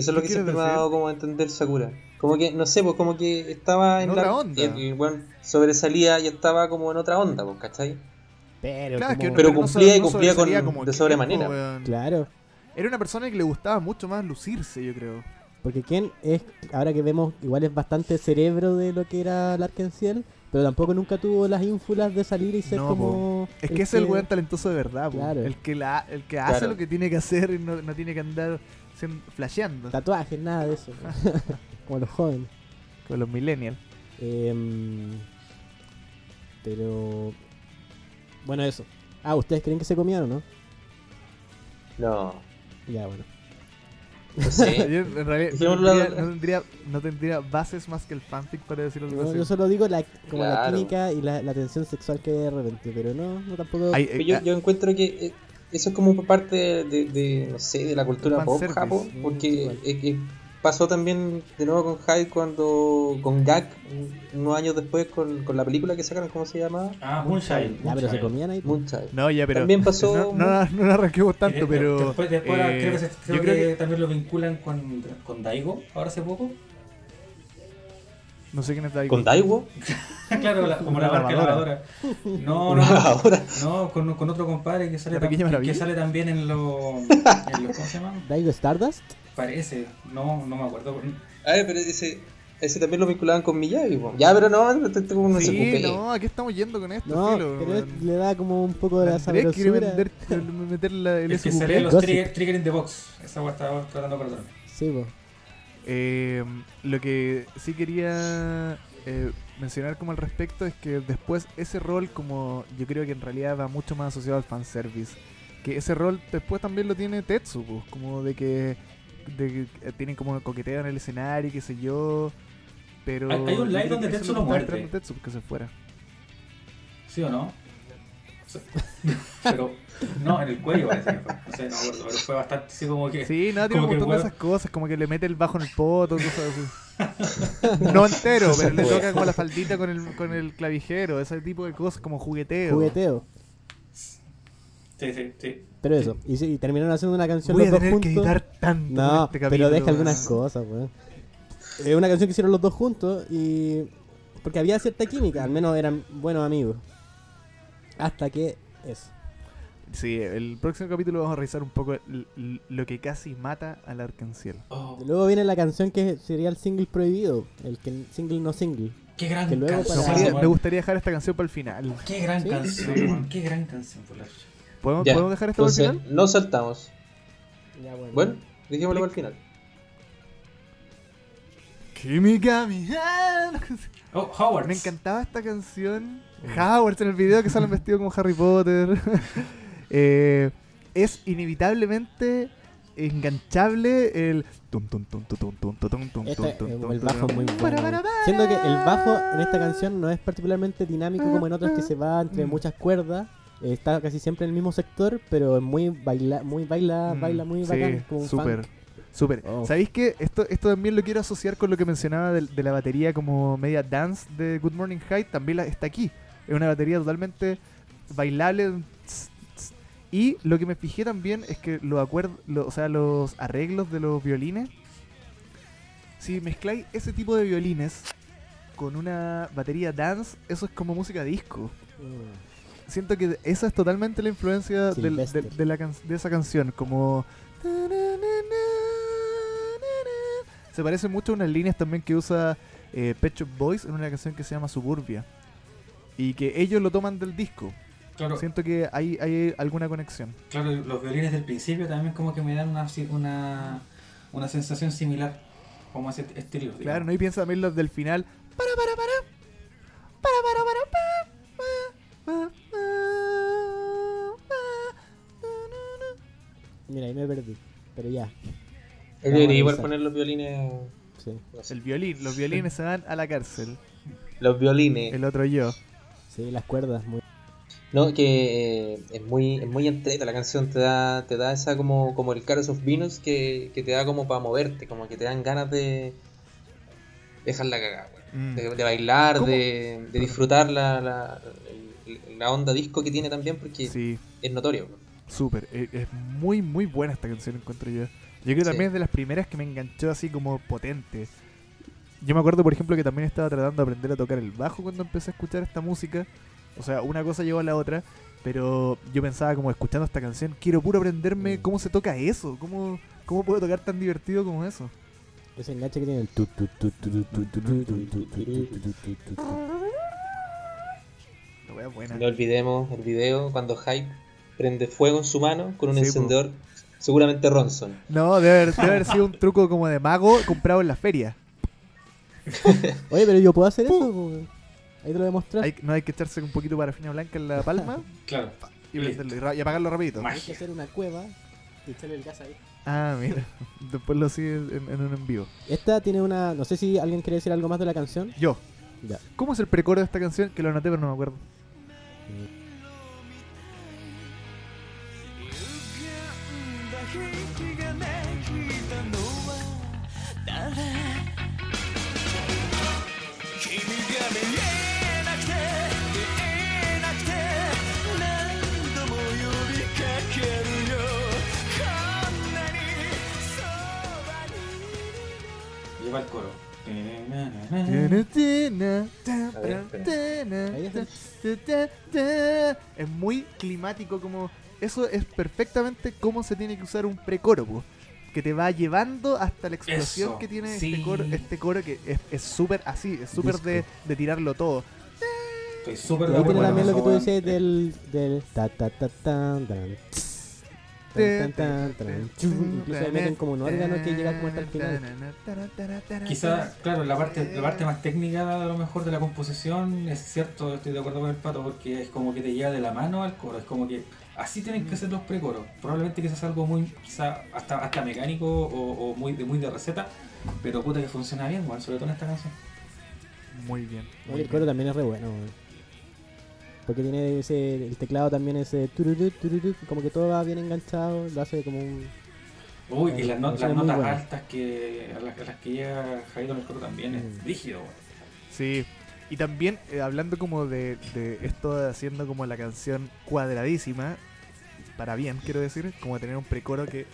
Eso es lo ¿Qué que siempre me ha dado como a entender Sakura. Como que, no sé, pues como que estaba en En la... otra onda. El, el weón sobresalía y estaba como en otra onda, pues, ¿cachai? Pero, Claro, que Pero no cumplía y no cumplía con- como de sobremanera. Claro. Era una persona que le gustaba mucho más lucirse, yo creo. Porque Ken es, ahora que vemos, igual es bastante cerebro de lo que era Larkensiel, pero tampoco nunca tuvo las ínfulas de salir y ser No, como. Es que es el weón talentoso de verdad. Claro. El que, la, el que hace Claro. lo que tiene que hacer y no, no tiene que andar flasheando. Tatuajes, nada de eso. como los jóvenes. Con los millennials. Em, pero. Bueno, eso. Ah, ¿ustedes creen que se comieron o no? No, Ya, bueno. no sé. Yo en realidad no tendría, no, tendría, no tendría bases más que el fanfic para decir algo No, así. yo solo digo la, como la química y la, la tensión sexual que hay de repente, pero no, no tampoco. Ay, eh, yo, ah, yo encuentro que eh, eso es como parte de, de- de, no sé, de la cultura pop Fanservice. japo, Mm, porque igual. eh, eh, pasó también de nuevo con Hyde cuando con Gak un- unos años después con, con la película que sacaron, ¿cómo se llama? Ah, Moonshine. ya, pero se Moonshine. comían ahí. Moonchild. no, ya, pero. También pasó- No, no, no la arranquemos tanto, de- pero. Después, después eh, creo que, se- creo yo creo que que. también lo vinculan con, con Daigo, ahora hace poco. No sé quién está ahí. ¿Con Daiwo? claro, la- como Una la marca lavadora. No, no, no. lavadora. No, con, con otro compadre que sale, tam- que, también en los. los- ¿Cómo se llama? Daigo Stardust. Parece, no, no me acuerdo. A ver, pero ese, ese también lo vinculaban con Miyagi. po. Ya, pero no, como no se Sí, no, ¿a qué estamos yendo con esto? No, filo, pero es- le da como un poco de la quiere sabrosura. vender, meter la, el El que sale en los trigger, trigger in the box. Esa weá estaba tratando de acordarme. Sí, po. Eh, lo que sí quería eh, mencionar como al respecto es que después ese rol como yo creo que en realidad va mucho más asociado al fanservice. Que ese rol después también lo tiene Tetsu, pues, como de que, de que eh, tienen como coqueteo en el escenario, qué sé yo. Pero Hay- hay un live donde Tetsu está muerde. Tetsu, que se fuera. ¿Sí o no? Pero, no, en el cuello parece que fue. No sé, no pero fue bastante así como que. Sí, no, tiene Como un que montón de esas cosas, como que le mete el bajo en el poto, cosas así. no entero, pero le toca como la faldita con el, con el clavijero, ese tipo de cosas como jugueteo. Jugueteo. Sí, sí, sí. Pero eso. Y, sí, y terminaron haciendo una canción Voy a los dos tener juntos. que editar tanto en No, este pero deja algunas cosas, weón. Es una canción que hicieron los dos juntos y. Porque había cierta química, al menos eran buenos amigos. Hasta que. Eso. Sí, el próximo capítulo vamos a revisar un poco lo que casi mata al arcanciel. Oh, luego viene la canción que sería el single prohibido. El que single no single. qué gran que luego canción. para- Me gustaría- weón. me gustaría dejar esta canción para el final. Qué gran Sí. canción. Qué gran canción por la. ¿Podemos, Ya, ¿podemos dejar esto para el final? no saltamos. Ya, Bueno, dejémoslo para el final. Química, mi hand. Oh, Howard. Me encantaba esta canción. Howard en el video que sale vestido como Harry Potter. Eh, es inevitablemente enganchable el tum tum tum tum tum tum tum tum Este, tum tum tum el bajo es muy bueno. Siendo que el bajo en esta canción no es particularmente dinámico como en otras que se va entre Mm. muchas cuerdas. Eh, Está casi siempre en el mismo sector, pero es muy baila, muy baila, Mm, baila muy sí, bacán, como un súper. funk. Súper. Oh. ¿Sabéis que esto, esto también lo quiero asociar con lo que mencionaba del- de, la batería como media dance de Good Morning High? También la- está aquí. Es una batería totalmente bailable. Y lo que me fijé también es que los acuerdos, o sea, los arreglos de los violines, si mezcláis ese tipo de violines con una batería dance, eso es como música disco. Mm. Siento que esa es totalmente la influencia del- de, de la can- de esa canción, como... Se parece mucho a unas líneas también que usa eh, Pet Shop Boys en una canción que se llama Suburbia. Y que ellos lo toman del disco. Claro, Siento que hay, hay alguna conexión. claro, los violines del principio también como que me dan una, una, una sensación similar, como ese estilo. digamos. Claro, ¿no? Y piensa también los del final. Para, para, para. Para, para, para. pa, pa, pa, pa, pa, na, na, Mira, ahí me perdí. Pero ya, debería igual poner los violines. sí. no na. sé, El violín. Los violines se van a la cárcel. Los violines. El otro yo. Sí, las cuerdas, muy... No, que eh, es muy, es muy entreta la canción, te da, te da esa como, como el Caros of Venus que, que te da como para moverte, como que te dan ganas de dejar la cagada. Mm. de, de bailar, de, de disfrutar la, la, la onda disco que tiene también porque Sí. es notorio. Súper, e- es muy muy buena esta canción encuentro yo. Yo creo que Sí. también es de las primeras que me enganchó así como potente. Yo me acuerdo por ejemplo que también estaba tratando de aprender a tocar el bajo cuando empecé a escuchar esta música. O sea, una cosa llevó a la otra, pero yo pensaba como escuchando esta canción, quiero puro aprenderme Mm. cómo se toca eso, cómo, cómo puedo tocar tan divertido como eso. Ese enganche que tiene el... tu, tu, tu, tu, tu, tu, tu, tu, tu, tu, tu, tu, tu, tu, tu, tu. La wea buena. No olvidemos el video cuando Hype prende fuego en su mano con un Sí, po. encendedor, seguramente Ronson. No, debe haber, debe haber sido un truco como de mago comprado en la feria. Oye, pero yo puedo hacer eso? Ahí te lo voy a mostrar. Hay- no hay que echarse un poquito de parafina blanca en la palma Claro, y, apagarlo rapidito. Magia. Hay que hacer una cueva y echarle el gas ahí. Ah, mira. Después lo sigue en, en un en vivo. Esta tiene una... No sé si alguien quiere decir algo más de la canción. Yo. Ya. ¿Cómo es el precoro de esta canción? Que lo anoté pero no me acuerdo. 歪 el coro. Es muy climático como... Eso es perfectamente cómo se tiene que usar un precoro, po. que te va llevando hasta la explosión Eso, que tiene sí. este coro, este coro que es- súper así, es súper de, tirarlo todo. Estoy súper de acuerdo también lo que tú del... del... Ta, ta, ta, tan, tan, tss, tan, tan, tan, tan, chu. Incluso le meten como un órgano que llega como hasta el final. Quizá, claro, la parte, la parte más técnica a lo mejor de la composición es cierto, estoy de acuerdo con el pato, porque es como que te lleva de la mano al coro, es como que así tienen que ser los precoros. Probablemente quizás algo muy, quizá hasta, hasta mecánico o, o muy, de, muy de receta, pero puta que funciona bien, weón, sobre todo en esta canción. Muy bien. muy Oye, el bien. coro también es re bueno, weón. Porque tiene ese, el teclado también ese tururú, tururú, como que todo va bien enganchado, lo hace como un... Uy, y las, no- Canción las notas buena. altas que a las, a las que llega Jairo en el coro también es Mm. rígido, weón. Sí. Y también, eh, hablando como de, de esto de haciendo como la canción cuadradísima, para bien, quiero decir, como tener un precoro que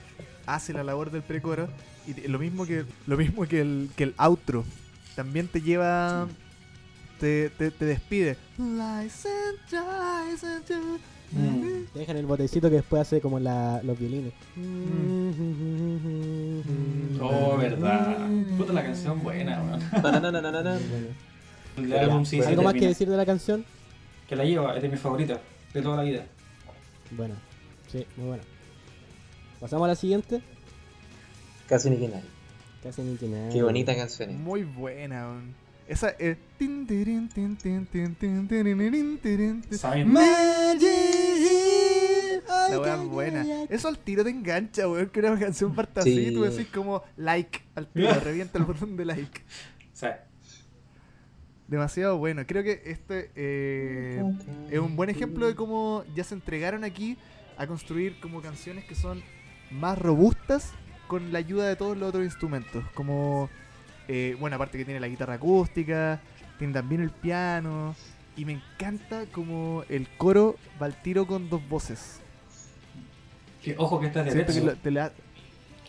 hace la labor del precoro, y lo mismo que lo mismo que el, que el outro, también te lleva, te, te, te despide. Mm. Te dejan el botecito que después hace como la, los violines. Oh, verdad. Puta la canción buena, weón. Tananananana. Bueno. Álbum sí ¿Algo más que decir de la canción? Que la lleva, es de mis favoritas, de toda la vida. Bueno, sí, muy buena. Pasamos a la siguiente. Casi ni que nadie. Casi ni que nada. Qué bonita canción es. Muy buena. weón. Esa es... La wea es buena. Eso al tiro te engancha, weón. Que una canción parta así tú decís como like al tiro, revienta el botón de like. Demasiado bueno. Creo que este eh, es un buen ejemplo de cómo ya se entregaron aquí a construir como canciones que son más robustas con la ayuda de todos los otros instrumentos. Como, eh, bueno, aparte que tiene la guitarra acústica, tiene también el piano. Y me encanta como el coro va al tiro con dos voces. Que, ojo que esta es de Tetsu, te la-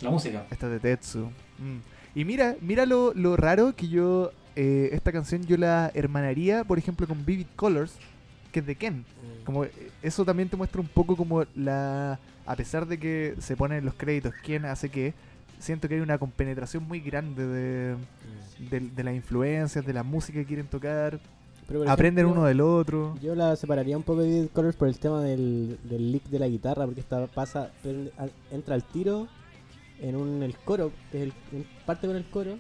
la música. Esta es de Tetsu. Mm. Y mira, mira lo, lo raro que yo. eh, esta canción yo la hermanaría, por ejemplo, con Vivid Colors, que es de Ken. Como eh, eso también te muestra un poco como la. A pesar de que se ponen en los créditos quién hace qué, siento que hay una compenetración muy grande de, de, de las influencias, de la música que quieren tocar. Pero, Aprenden ejemplo, uno del otro. Yo la separaría un poco de Vivid Colors por el tema del, del lick de la guitarra, porque esta pasa, entra al tiro en un el coro, que es el, en parte con el coro.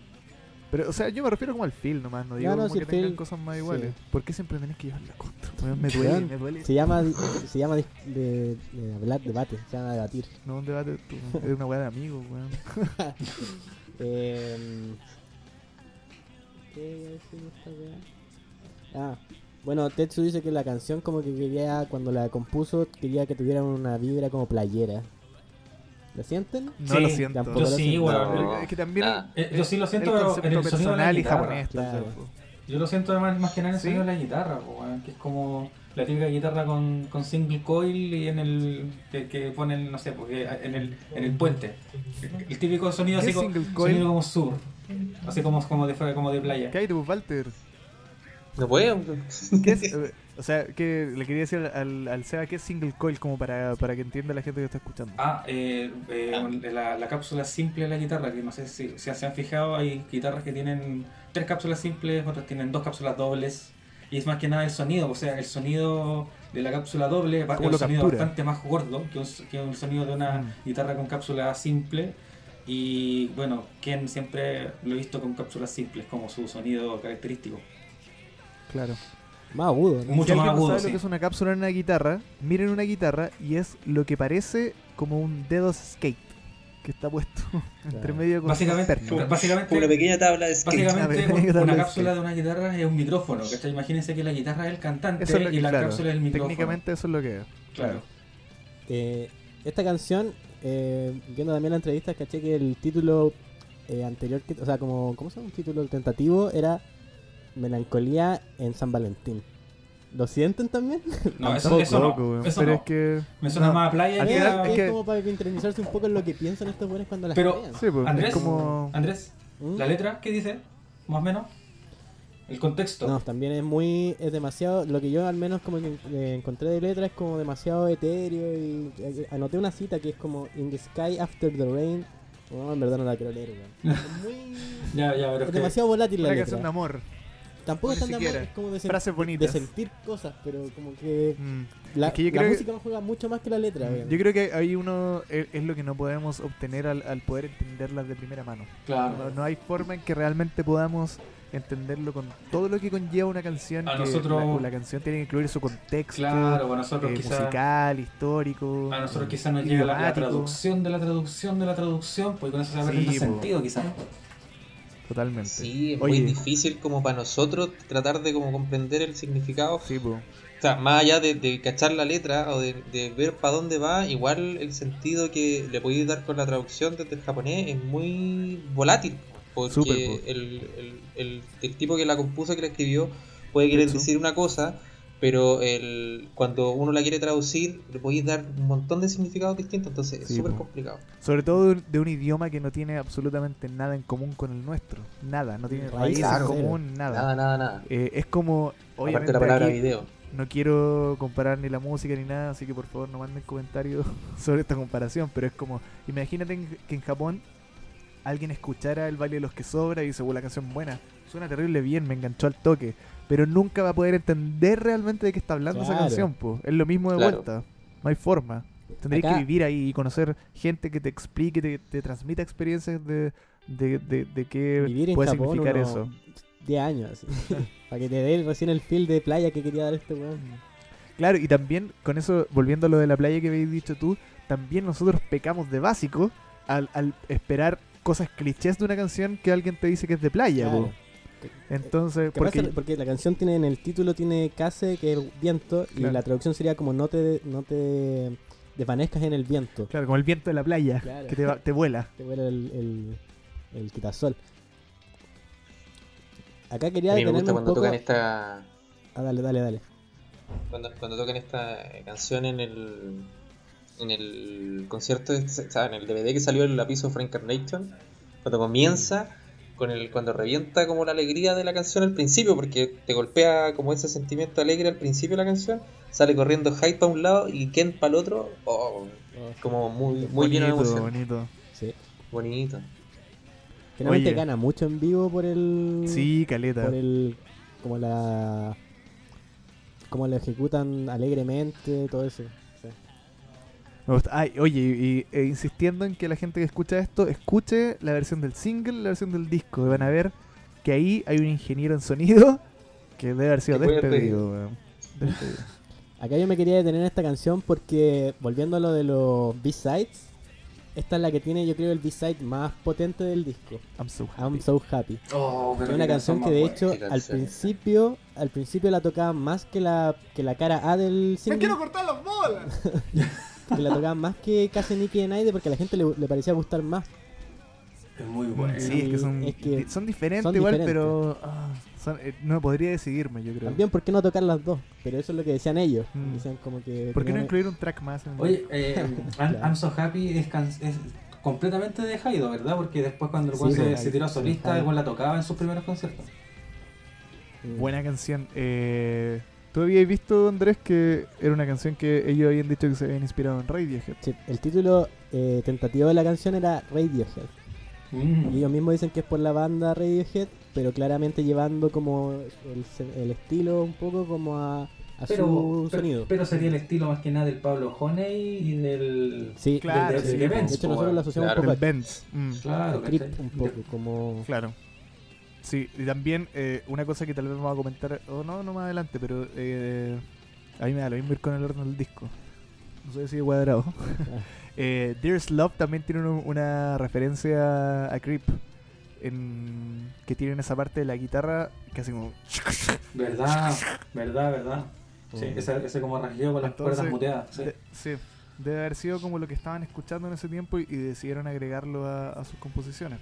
Pero, o sea, yo me refiero como al feel nomás, no digo no, como si que el tengan feel- cosas más iguales. ¿Por qué siempre tenés que llevar la contra? Weón, Me duele, Weón, me duele. Se llama, se llama de, de hablar, debate, se llama debatir. No, un debate, tú, es una weá de amigos, weón. Eh, ¿Qué iba a decir esta weá? Ah, bueno, Tetsu dice que la canción como que quería, cuando la compuso, quería que tuviera una vibra como playera. ¿Lo sienten? No Sí, lo siento. Yo lo sí, siento. weón. No. Es que también Nada. Eh, yo sí lo el siento pero en el sonido de la personal y guitarra. japonés. Claro. vez, po. Yo lo siento además más que nada en el ¿Sí? sonido de la guitarra, po, weón, que es como la típica guitarra con, con single coil y en el que, que ponen, no sé, porque en el, en el puente. El, el típico sonido ¿Qué así como, single coil? sonido como sur, así como, como, de, como de playa. ¿Qué hay, tú, Walter? No puedo. ¿Qué es, eh, o sea, que le quería decir al, al Seba, ¿qué es single coil? Como para, para que entienda la gente que está escuchando. Ah, eh, eh, la, la cápsula simple de la guitarra, que no sé si, si se han fijado, hay guitarras que tienen tres cápsulas simples, otras tienen dos cápsulas dobles. Y es más que nada el sonido, o sea, el sonido de la cápsula doble es ¿Cómo un sonido captura? bastante más gordo que un, que un sonido de una Mm. guitarra con cápsula simple. Y bueno, Ken siempre lo he visto con cápsulas simples como su sonido característico. Claro. Más agudo, ¿no? Mucho si más no agudo, sabe sí. lo que es una cápsula en una guitarra, miren una guitarra y es lo que parece como un dedo skate que está puesto entre medio con Básicamente, básicamente Como una pequeña tabla de skate. Básicamente, Una cápsula de de una guitarra es un micrófono, ¿cachai? Imagínense que la guitarra es el cantante es que, y la claro, cápsula es el micrófono. técnicamente eso es lo que es. Claro. Eh, esta canción, eh, viendo también la entrevista, caché que el título eh, anterior, que, o sea, como, ¿cómo se llama? Un título tentativo era Melancolía en San Valentín. ¿Lo sienten también? No, eso, eso loco, no. weón. Eso Pero no. es que. Me suena no. más a playa Al que es es que- como para internalizarse un poco en lo que piensan estos buenos cuando las Pero- crean. Sí, pues, Andrés, es como. Andrés, ¿Mm? la letra, ¿qué dice? Más o menos. El contexto. No, también es muy, es demasiado, lo que yo al menos como que eh, encontré de letra es como demasiado etéreo y eh, anoté una cita que es como In the sky after the rain. No, en verdad no la quiero leer, weón. Es muy... Ya, ya, pero es es que- demasiado volátil la letra. canción de amor. Tampoco ni es tan es como de, sen- de sentir cosas, pero como que Mm. la, Es que yo la creo que- música no juega mucho más que la letra. weón. Yo creo que ahí uno es, es lo que no podemos obtener al, al poder entenderlas de primera mano. Claro. No, no hay forma en que realmente podamos entenderlo con todo lo que conlleva una canción. A que nosotros- la, la canción tiene que incluir su contexto Claro, para nosotros eh, quizás. musical, histórico. A nosotros quizás nos llega la, traducción de la traducción de la traducción, pues con eso se va Sí, sentido quizás. Totalmente. Sí, es Oye. muy difícil como para nosotros tratar de como comprender el significado. Sí, po. O sea, más allá de, de cachar la letra o de, de ver para dónde va, igual el sentido que le podéis dar con la traducción desde el japonés es muy volátil. Porque po. el, el, el, el tipo que la compuso, que la escribió, puede querer decir una cosa, pero el, cuando uno la quiere traducir, le podéis dar un montón de significados distintos, entonces es súper complicado. Sobre todo de un, de un idioma que no tiene absolutamente nada en común con el nuestro. Nada, no tiene Raíz raíces en común, nada. Nada, nada, nada. Eh, es como, Aparte obviamente, la palabra aquí video. no quiero comparar ni la música ni nada, así que por favor no manden comentarios sobre esta comparación, pero es como, imagínate que en Japón alguien escuchara el baile de los que sobra y dice, "Uh, la canción buena, suena terrible bien, me enganchó al toque, pero nunca va a poder entender realmente de qué está hablando esa canción, pues. Es lo mismo de Claro. vuelta, no hay forma. Tendrías Acá- que vivir ahí y conocer gente que te explique, te, te transmita experiencias de, de, de, de qué Vivir en puede Japón significar eso. 10 años, así. para que te dé recién el feel de playa que quería dar este weón. Claro, y también con eso, volviendo a lo de la playa que habéis dicho tú, también nosotros pecamos de básico al, al esperar cosas clichés de una canción que alguien te dice que es de playa. Claro. Entonces, Que pasa- porque porque la canción tiene en el título tiene case que es viento y la traducción sería como no te no te desvanezcas en el viento. Claro, como el viento de la playa, Claro. que te, va- te vuela. Te vuela el, el, el quitasol. Acá quería A mí me gusta cuando poco... tocan esta Ah, dale, dale, dale. cuando, cuando tocan esta canción en el en el concierto, sea, en el DVD que salió el Lapiso Frank Carnation, cuando comienza con el cuando revienta como la alegría de la canción al principio, porque te golpea como ese sentimiento alegre al principio de la canción, sale corriendo Hyde para un lado y Ken para el otro, oh, Oh, como muy muy bonito, emoción, bonito. sí. bonito. Generalmente gana mucho en vivo por el... Sí, caleta. Por el... Como la... Como lo ejecutan alegremente, todo eso. Me gusta. Ay, oye, y, e insistiendo en que la gente que escucha esto escuche la versión del single, la versión del disco. Y van a ver que ahí hay un ingeniero en sonido que debe haber sido despedido. weón. Despedido. Acá yo me quería detener en esta canción porque, volviendo a lo de los B-Sides, esta es la que tiene, yo creo, el B-Side más potente del disco. I'm so happy. I'm So Happy. Oh, Es una canción que de hecho al principio al principio la tocaban más que la que la cara A del single. cortar las bolas! Que la tocaban más que casi Nicky and Naide porque a la gente le, le parecía gustar más. Es muy buena. Sí, es que son, Es que son diferentes son igual, diferentes. pero ah, son- eh, no podría decidirme, yo creo. También, ¿por qué no tocar las dos? Pero eso es lo que decían ellos. Mm. Decían como que. ¿Por qué no incluir un track más? En Oye, eh, I'm, So Happy es, can- es completamente de Haido, ¿verdad? Porque después cuando el Sí, se, pues, se tiró solista, weón la tocaba en sus primeros conciertos. Buena canción. Eh, ¿Tú habías visto, Andrés, que era una canción que ellos habían dicho que se habían inspirado en Radiohead? Sí, el título eh, tentativo de la canción era Radiohead. Mm. Y ellos mismos dicen que es por la banda Radiohead, pero claramente llevando como el, estilo un poco como a, a Pero, su pero, sonido. pero sería el estilo más que nada del Pablo Honey y del. Sí, Claro, del- del sí, The po. Benz, de hecho po, nosotros lo weón. asociamos Claro. un poco Benz. mm, Claro, a Creep ¿cachai? un poco, como... claro. Sí, y también eh, una cosa que tal vez vamos a comentar, o no, no más adelante, pero eh, a mí me da lo mismo ir con el orden del disco. No sé si es cuadrado. eh, Dear's Love también tiene un- una referencia a Creep. En, que tienen esa parte de la guitarra que hace como. Verdad, verdad, verdad. Sí, Mm. ese, ese como rasgueo con las Entonces, cuerdas muteadas. Sí. De- sí, debe haber sido como lo que estaban escuchando en ese tiempo y, y decidieron agregarlo a, a sus composiciones.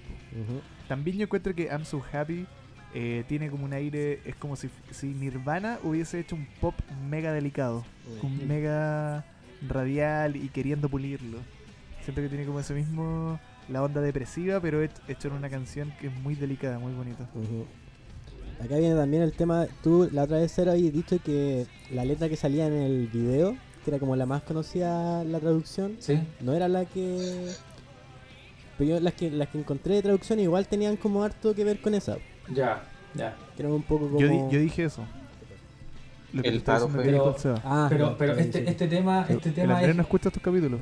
También yo encuentro que I'm So Happy eh, tiene como un aire, es como si, si Nirvana hubiese hecho un pop mega delicado, un Mm. mega radial y queriendo pulirlo. Siento que tiene como ese mismo, la onda depresiva, pero hech- hecho en una canción que es muy delicada, muy bonita. Acá viene también el tema, tú la otra vez Cero habías dicho que la letra que salía en el video, que era como la más conocida la traducción, Sí. no era la que... Pero yo las que, las que encontré de traducción igual tenían como harto que ver con esa. Ya, ya. Que eran un poco como... Yo, di- yo dije eso. Lo que El Pero- el. Ah, Pero, pero este, sí. este tema, este el tema Andrés es, no escucha estos capítulos.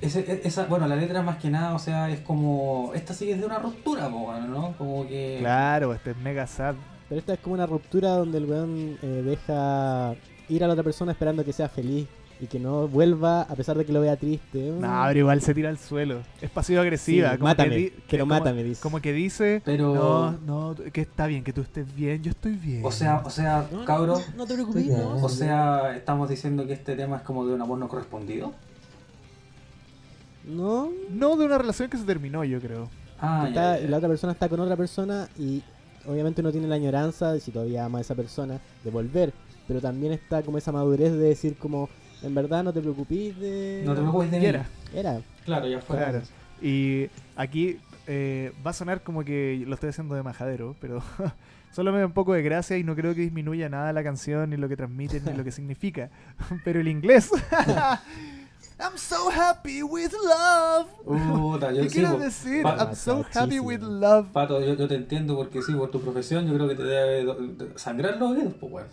ese- e- esa, bueno, la letra más que nada, o sea, es como, esta sí que es de una ruptura, ¿no? Como que... Claro, este es mega sad. Pero esta es como una ruptura donde el weón eh, deja ir a la otra persona esperando que sea feliz y que no vuelva a pesar de que lo vea triste. No, pero igual se tira al suelo. Es pasivo-agresiva. Sí, como mátame, que di- pero como- mátame, dice. Como que dice, Pero... no, no, que está bien, que tú estés bien, yo estoy bien. O sea, o sea, No, cabro, no, no te preocupes, o sea, estamos diciendo que este tema es como de un amor no correspondido. No, No de una relación que se terminó, yo creo. Ah, está- ya, ya, la otra persona está con otra persona y obviamente uno tiene la añoranza si todavía ama a esa persona de volver, pero también está como esa madurez de decir como en verdad no te preocupes de No te preocupes de mí. era, era Claro, ya fue. claro. Y aquí eh, va a sonar como que lo estoy haciendo de majadero, pero solo me da un poco de gracia y no creo que disminuya nada la canción, ni lo que transmite, ni lo que significa. Pero el inglés. I'm so happy with love. Puta, yo ¿Qué sí, quieres decir? Pa- I'm so happy with love. Pato, yo, yo te entiendo porque sí, por tu profesión, yo creo que te debe sangrar los oídos, pues, weón.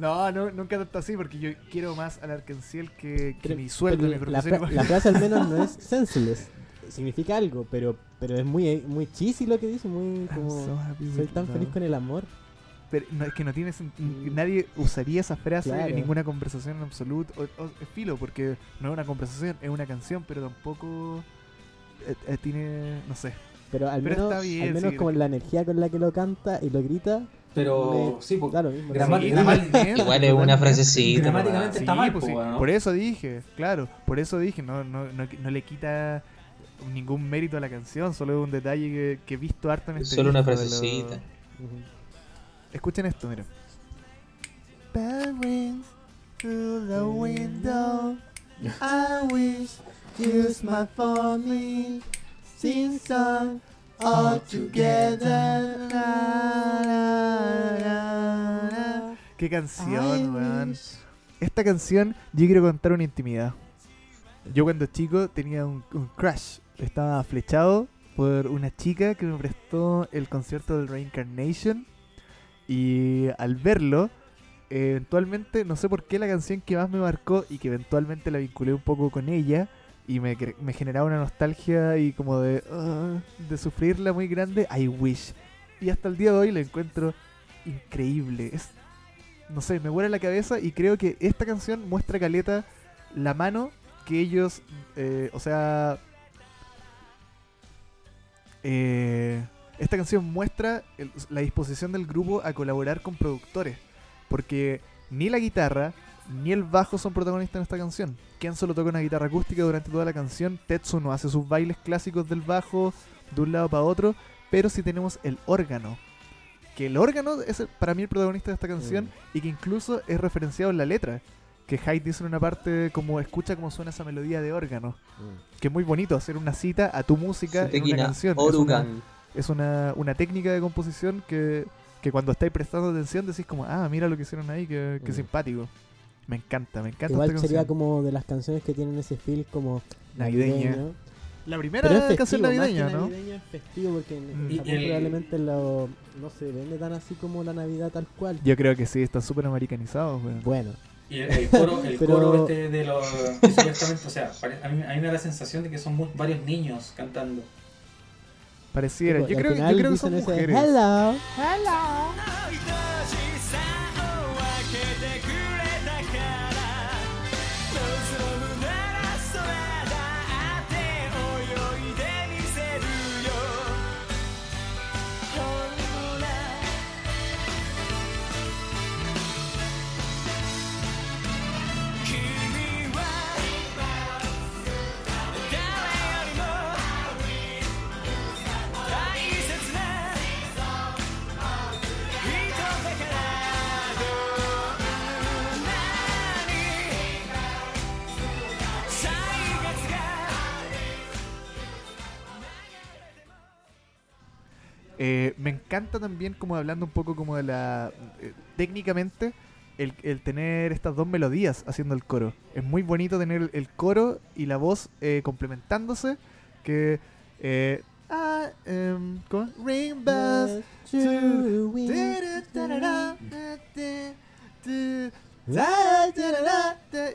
No, no, nunca tanto así, porque yo quiero más al Arkenciel que, que Pero- mi sueldo, mi la, fra- la frase al menos no es senseless significa algo pero pero es muy muy cheesy lo que dice muy como so soy tan feliz con el amor Pero no, es que no tiene Mm. Nadie usaría esa frase Claro. en ninguna conversación en absoluto. O, o- es filo, porque no es una conversación, es una canción, pero tampoco eh, eh, tiene. No sé. Pero al Pero menos, está bien, al menos sí, como la energía con la que lo canta y lo grita, Pero Me- sí, pues, da lo mismo. Grama- Sí, Igual es una frasecita. Gramáticamente está mal, pues weón. Por eso dije, claro, por eso dije, no, no, no, no le quita ningún mérito a la canción, solo es un detalle que, que he visto harto en este Solo una lo- frasecita. Ujú. Escuchen esto, rings through the window. I wish you smile for me. Sing song all together. Qué canción, weón. Esta canción yo quiero contar una intimidad. Yo cuando chico tenía un, un crush. Estaba flechado por una chica que me prestó el concierto del Reincarnation. Y al verlo, eventualmente, no sé por qué la canción que más me marcó y que eventualmente la vinculé un poco con ella y me, me generaba una nostalgia y como de, ah, de sufrirla muy grande, I wish. Y hasta el día de hoy la encuentro increíble. Es, no sé, me vuela la cabeza y creo que esta canción muestra caleta la mano que ellos, eh, o sea, eh, esta canción muestra el- la disposición del grupo a colaborar con productores, porque ni la guitarra ni el bajo son protagonistas en esta canción. Ken solo toca una guitarra acústica durante toda la canción, Tetsu no hace sus bailes clásicos del bajo de un lado para otro, pero sí tenemos el órgano. Que el órgano es el- para mí el protagonista de esta canción Mm. y que incluso es referenciado en la letra. Que Hyde dice en una parte como escucha cómo suena esa melodía de órgano. Mm. Que es muy bonito hacer una cita a tu música en una canción. Es una, Orugan. es una, una técnica de composición que, que cuando estáis prestando atención decís como, ah, mira lo que hicieron ahí, que, que Mm. simpático. Me encanta, me encanta Igual esta sería canción. como de las canciones que tienen ese feel como Navideña. navideño. La primera es festivo, canción más que navideña, ¿no? navideño es festivo porque en, en Y Japón el- probablemente lo, no se vende tan así como la Navidad tal cual. Yo creo que sí, están súper americanizados. Bueno, Y el, el coro, el Pero- coro este de los. supuestamente, o sea, a mí, a mí me da la sensación de que son mu- varios niños cantando. Pareciera. tipo, Yo creo, que- yo final creo que son dicen ese, mujeres. Hello. Encanta también como hablando un poco como de la... eh, técnicamente, el, el tener estas dos melodías haciendo el coro. Es muy bonito tener el, el coro y la voz eh, complementándose. Que... Eh, bells To win.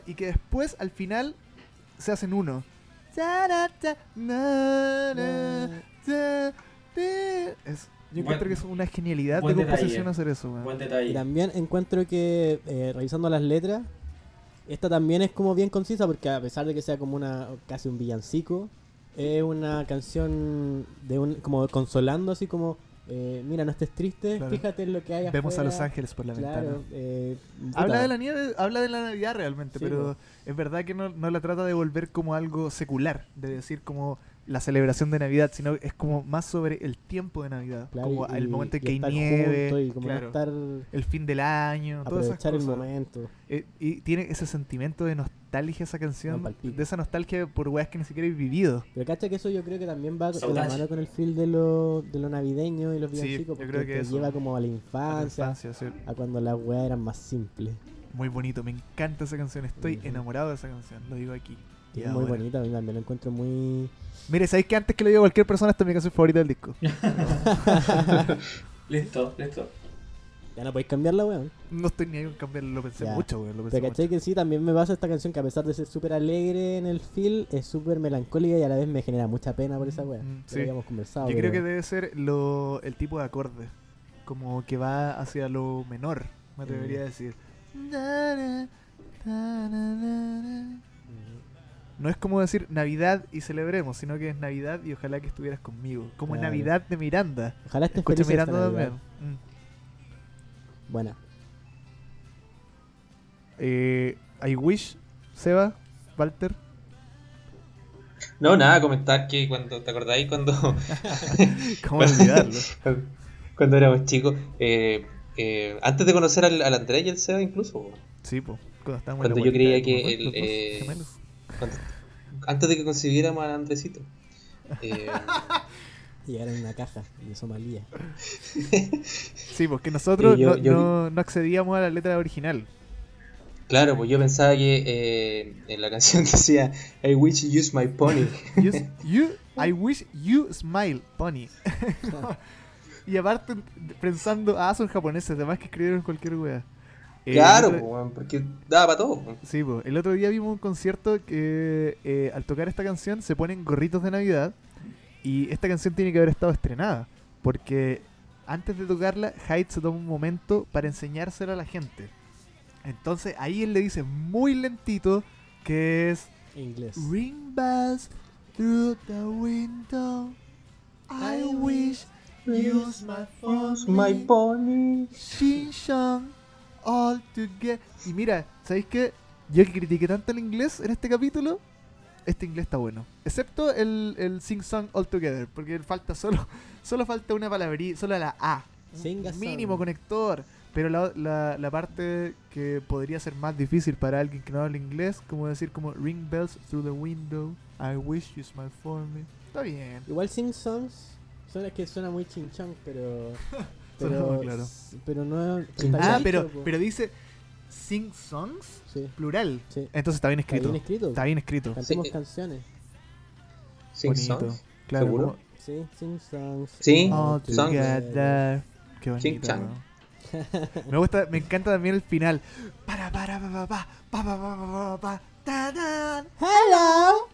y que después al final se hacen uno. Es, yo Buen- encuentro que es una genialidad de composición detalle. hacer eso. Buen Y detalle. también encuentro que, eh, revisando las letras, esta también es como bien concisa porque a pesar de que sea como una casi un villancico, es una canción de un como consolando así como, eh, mira, no estés triste, Claro. fíjate en lo que hay Vemos a afuera. Los Ángeles por la Claro, ventana. eh, Habla de la nieve, habla de la Navidad realmente, Sí, pero es verdad que no, no la trata de volver como algo secular, de decir como la celebración de Navidad, sino es como más sobre el tiempo de Navidad, claro, como y- el momento en que hay nieve, y como claro, estar el fin del año, todas esas aprovechar el cosas. momento. Eh, y tiene ese sentimiento de nostalgia esa canción, No, de esa nostalgia por weas que ni siquiera he vivido. Pero cacha que eso yo creo que también va de la Sabotage. mano con el feel de lo, de lo navideño y los Sí, villancicos, porque creo que te eso. lleva como a la A la infancia, sí. a cuando las weas eran más simples. Muy bonito, me encanta esa canción, estoy enamorado de esa canción, lo digo aquí. Y es muy ahora. bonita, mí también lo encuentro muy... Mire, ¿sabéis que antes que lo diga cualquier persona, esta es mi canción favorita del disco? Listo, listo. Ya no podéis cambiarla, weón. No estoy ni ahí con cambiarlo, lo pensé Ya. mucho, weón, lo pensé Pero caché que sí, también me pasa esta canción que a pesar de ser súper alegre en el feel, es súper melancólica y a la vez me genera mucha pena por esa wea. Mm, sí. habíamos conversado. Yo creo que debe ser lo, el tipo de acorde. Como que va hacia lo menor, me atrevería Mm. a decir. No es como decir Navidad y celebremos, sino que es Navidad y ojalá que estuvieras conmigo. Como Claro. Navidad de Miranda. Ojalá estés Escucha feliz Miranda también. Mm. Buena. Eh, I wish, Seba, Walter. No, nada, comentar que cuando, ¿te acordáis cuando, ¿Cómo olvidarlo? cuando éramos chicos? Eh, eh, antes de conocer al, al Andrés y al Seba incluso, Sí, pues. Cuando estábamos yo creía que el, cuando- antes de que concibiéramos al Andresito. Eh, Llegaron en una caja de Somalia. Sí, porque nosotros yo- no, yo- no- no accedíamos a la letra original. claro, pues yo pensaba que eh, en la canción decía I wish you use my pony. You, you- I wish you smile, Pony. y aparte, pensando, ah, son japoneses, además que escribieron cualquier wea. Eh, claro, otro- porque daba para todo. Sí, po. el otro día vimos un concierto que eh, al tocar esta canción se ponen gorritos de Navidad y esta canción tiene que haber estado estrenada porque antes de tocarla Hyde se toma un momento para enseñársela a la gente. Entonces ahí él le dice muy lentito que es Inglés. Ring bells through the window I wish you my phone My pony. Shin Shang all together. Y mira, ¿sabéis qué? Yo que critiqué tanto el inglés en este capítulo, este inglés está bueno. Excepto el, el Sing Song All Together, porque falta solo, solo falta una palabrita, solo la A. Un mínimo song. conector. Pero la, la, la parte que podría ser más difícil para alguien que no habla inglés, como decir como Ring bells through the window, I wish you smile for me. Está bien. Igual Sing Songs suena que suena muy chinchón, pero. Pero, no, claro. Ah, pero no. Ah, pero, pero dice Sing Songs, sí. plural. Sí. Entonces está bien escrito. Está bien escrito. Está bien escrito. Cantemos sí. Eh, canciones. Sing bonito. Songs. Claro, ¿Seguro? Como... Sí, Sing Songs. Sing songs. Qué bonito. me gusta, me encanta también el final. Para, para, para, para, para, para, para, para, Hello.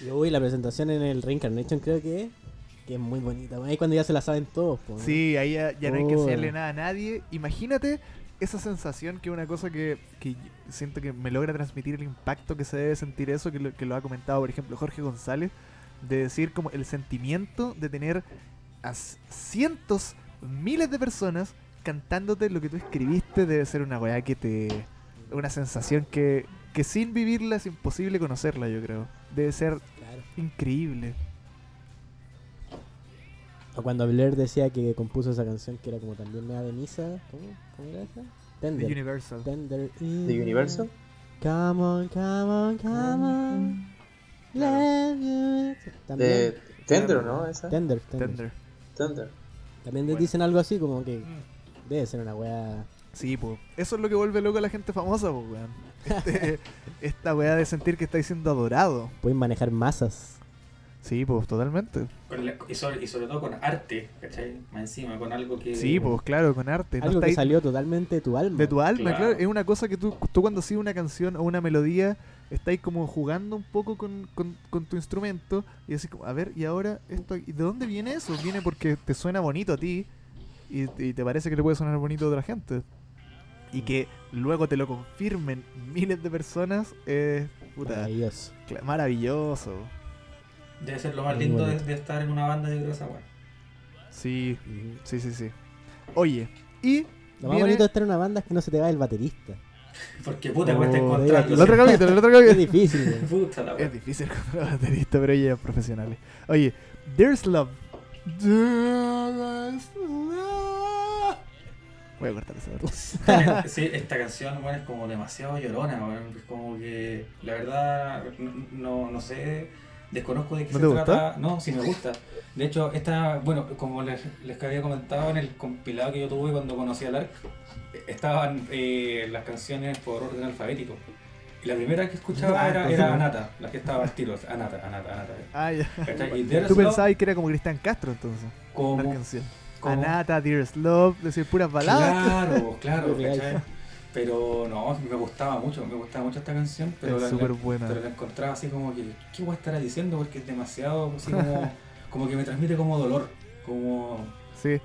y uy, la presentación en el Reincarnation creo que que es muy bonita. Ahí cuando ya se la saben todos. po. Sí, ahí ya, ya no hay que enseñarle nada a nadie. Imagínate esa sensación que es una cosa que, que siento que me logra transmitir el impacto que se debe sentir eso, que lo, que lo ha comentado, por ejemplo, Jorge González, de decir como el sentimiento de tener a cientos, miles de personas cantándote lo que tú escribiste debe ser una weá que te... una sensación que, que sin vivirla es imposible conocerla, yo creo. Debe ser Claro. increíble. O cuando Blair decía que compuso esa canción que era como también media de misa. ¿Cómo? ¿Cómo era esa? The Tender. Universal. Tender in ¿The Universal? Come on, come on, come on. Let you- También. De Tender, ¿no? Esa. Tender, tender. Tender. Tender. También les Bueno. dicen algo así como que debe ser una wea. Sí, pues. Eso es lo que vuelve loco a la gente famosa, pues, weón. Este- esta weá de sentir que estáis siendo adorado. Pueden manejar masas. Sí, pues, totalmente. Con la- y, sobre, y sobre todo con arte, ¿cachai? Más encima, con algo que. Sí, pues, claro, con arte. No Algo que estáis salió totalmente de tu alma. de tu alma, claro. Claro. Es una cosa que tú, tú cuando sigues una canción o una melodía, estáis como jugando un poco con, con- con tu instrumento y así como, a ver, y ahora esto, ¿y de dónde viene eso? Viene porque te suena bonito a ti y, y te parece que le puede sonar bonito a otra gente. Y que luego te lo confirmen miles de personas es puta, Maravilloso. maravilloso. Debe ser lo más lindo de, estar en una banda de esa weá. Sí, sí, sí, sí. Oye, y Lo más viene- bonito de estar en una banda es que no se te va el baterista. Porque puta, cuesta Oh, encontrarlo. el otro capítulo, el otro Es capítulo. difícil. weón. Puta la. Es difícil encontrar baterista, pero ellos profesionales. Oye, There's Love. There's love. Voy a cortar esa. Sí, esta canción, bueno, es como demasiado llorona, weón. Es como que, la verdad, no, no sé, desconozco de qué ¿No se gusta? trata. No, sí me gusta. De hecho, esta, bueno, como les, les había comentado en el compilado que yo tuve cuando conocí a Lark, estaban eh, las canciones por orden alfabético. Y la primera que escuchaba Ah, era. Anata, la que estaba al tiro, Anata, Anata, Anata. Ah, ya. ¿Cachai? Y There's Tú pensabas que era como Cristian Castro entonces. Como, Anata, Dearest Love, decir puras baladas. Claro, claro. Pero no, me gustaba mucho, me gustaba mucho esta canción, pero, Es la, súper la- buena. pero la encontraba así como que, ¿qué voy a estar diciendo? Porque es demasiado, así como, como que me transmite como dolor, como... Sí.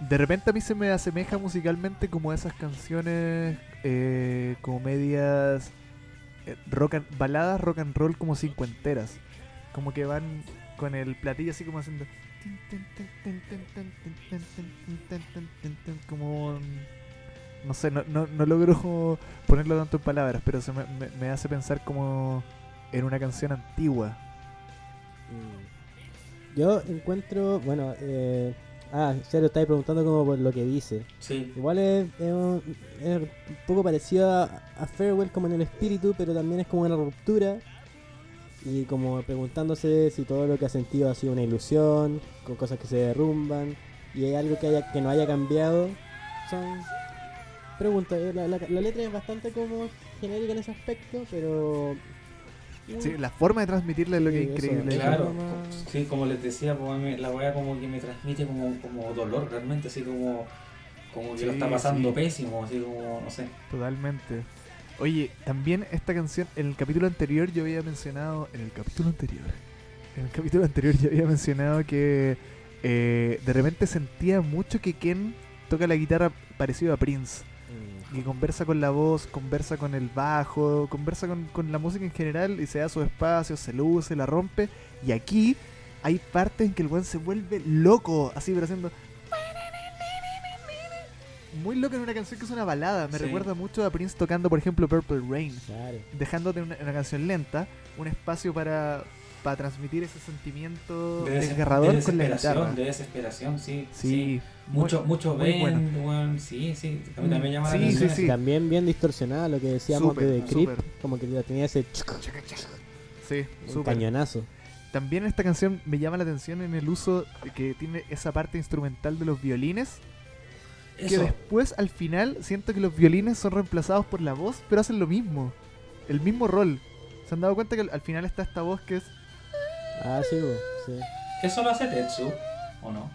De repente a mí se me asemeja musicalmente como esas canciones eh, como medias eh, rock and- baladas rock and roll como cincuenteras. Como que van con el platillo así como haciendo. Como. No sé, no, no, no logro ponerlo tanto en palabras, pero se me, me- me hace pensar como en una canción antigua. Mm. Yo encuentro, bueno, eh, ah, ya lo estáis preguntando como por lo que dice. Sí. Igual es, es un, es un poco parecido a, a Farewell como en el espíritu, pero también es como una ruptura. Y como preguntándose si todo lo que ha sentido ha sido una ilusión, con cosas que se derrumban, y hay algo que, haya, que no haya cambiado. Son preguntas. eh, La, la- la letra es bastante como genérica en ese aspecto, pero... Sí, la forma de transmitirle es lo que Sí, es eso, increíble. Claro, sí, como les decía, pues, la weá como que me transmite como, como dolor realmente, así como, como que lo está pasando sí. pésimo, así como, no sé. Totalmente. Oye, también esta canción, en el capítulo anterior yo había mencionado, en el capítulo anterior, en el capítulo anterior yo había mencionado que eh, de repente sentía mucho que Ken toca la guitarra parecido a Prince, Mm. Que conversa con la voz, conversa con el bajo, conversa con, con la música en general y se da su espacio, se luce, la rompe. Y aquí hay partes en que el buen se vuelve loco, así, pero haciendo. Muy loco en una canción que es una balada. Me Sí. recuerda mucho a Prince tocando, por ejemplo, Purple Rain. Claro. Dejándote una, una canción lenta, un espacio para, para transmitir ese sentimiento De, des- desgarrador de con la desesperación, guitarra. de desesperación, sí. Sí, Mucho, muy- mucho muy ven, bueno. sí, sí. A mí Mm, también llama sí, la atención. sí, eso. sí. También bien distorsionada lo que decíamos de The Creep, como que tenía ese Sí, un súper. cañonazo. También esta canción me llama la atención en el uso que tiene esa parte instrumental de los violines. Que después, al final, siento que los violines son reemplazados por la voz, pero hacen lo mismo. El mismo rol. ¿Se han dado cuenta que al- al final está esta voz que es... Ah, sí, bo, sí. ¿Eso lo hace Tetsu o no?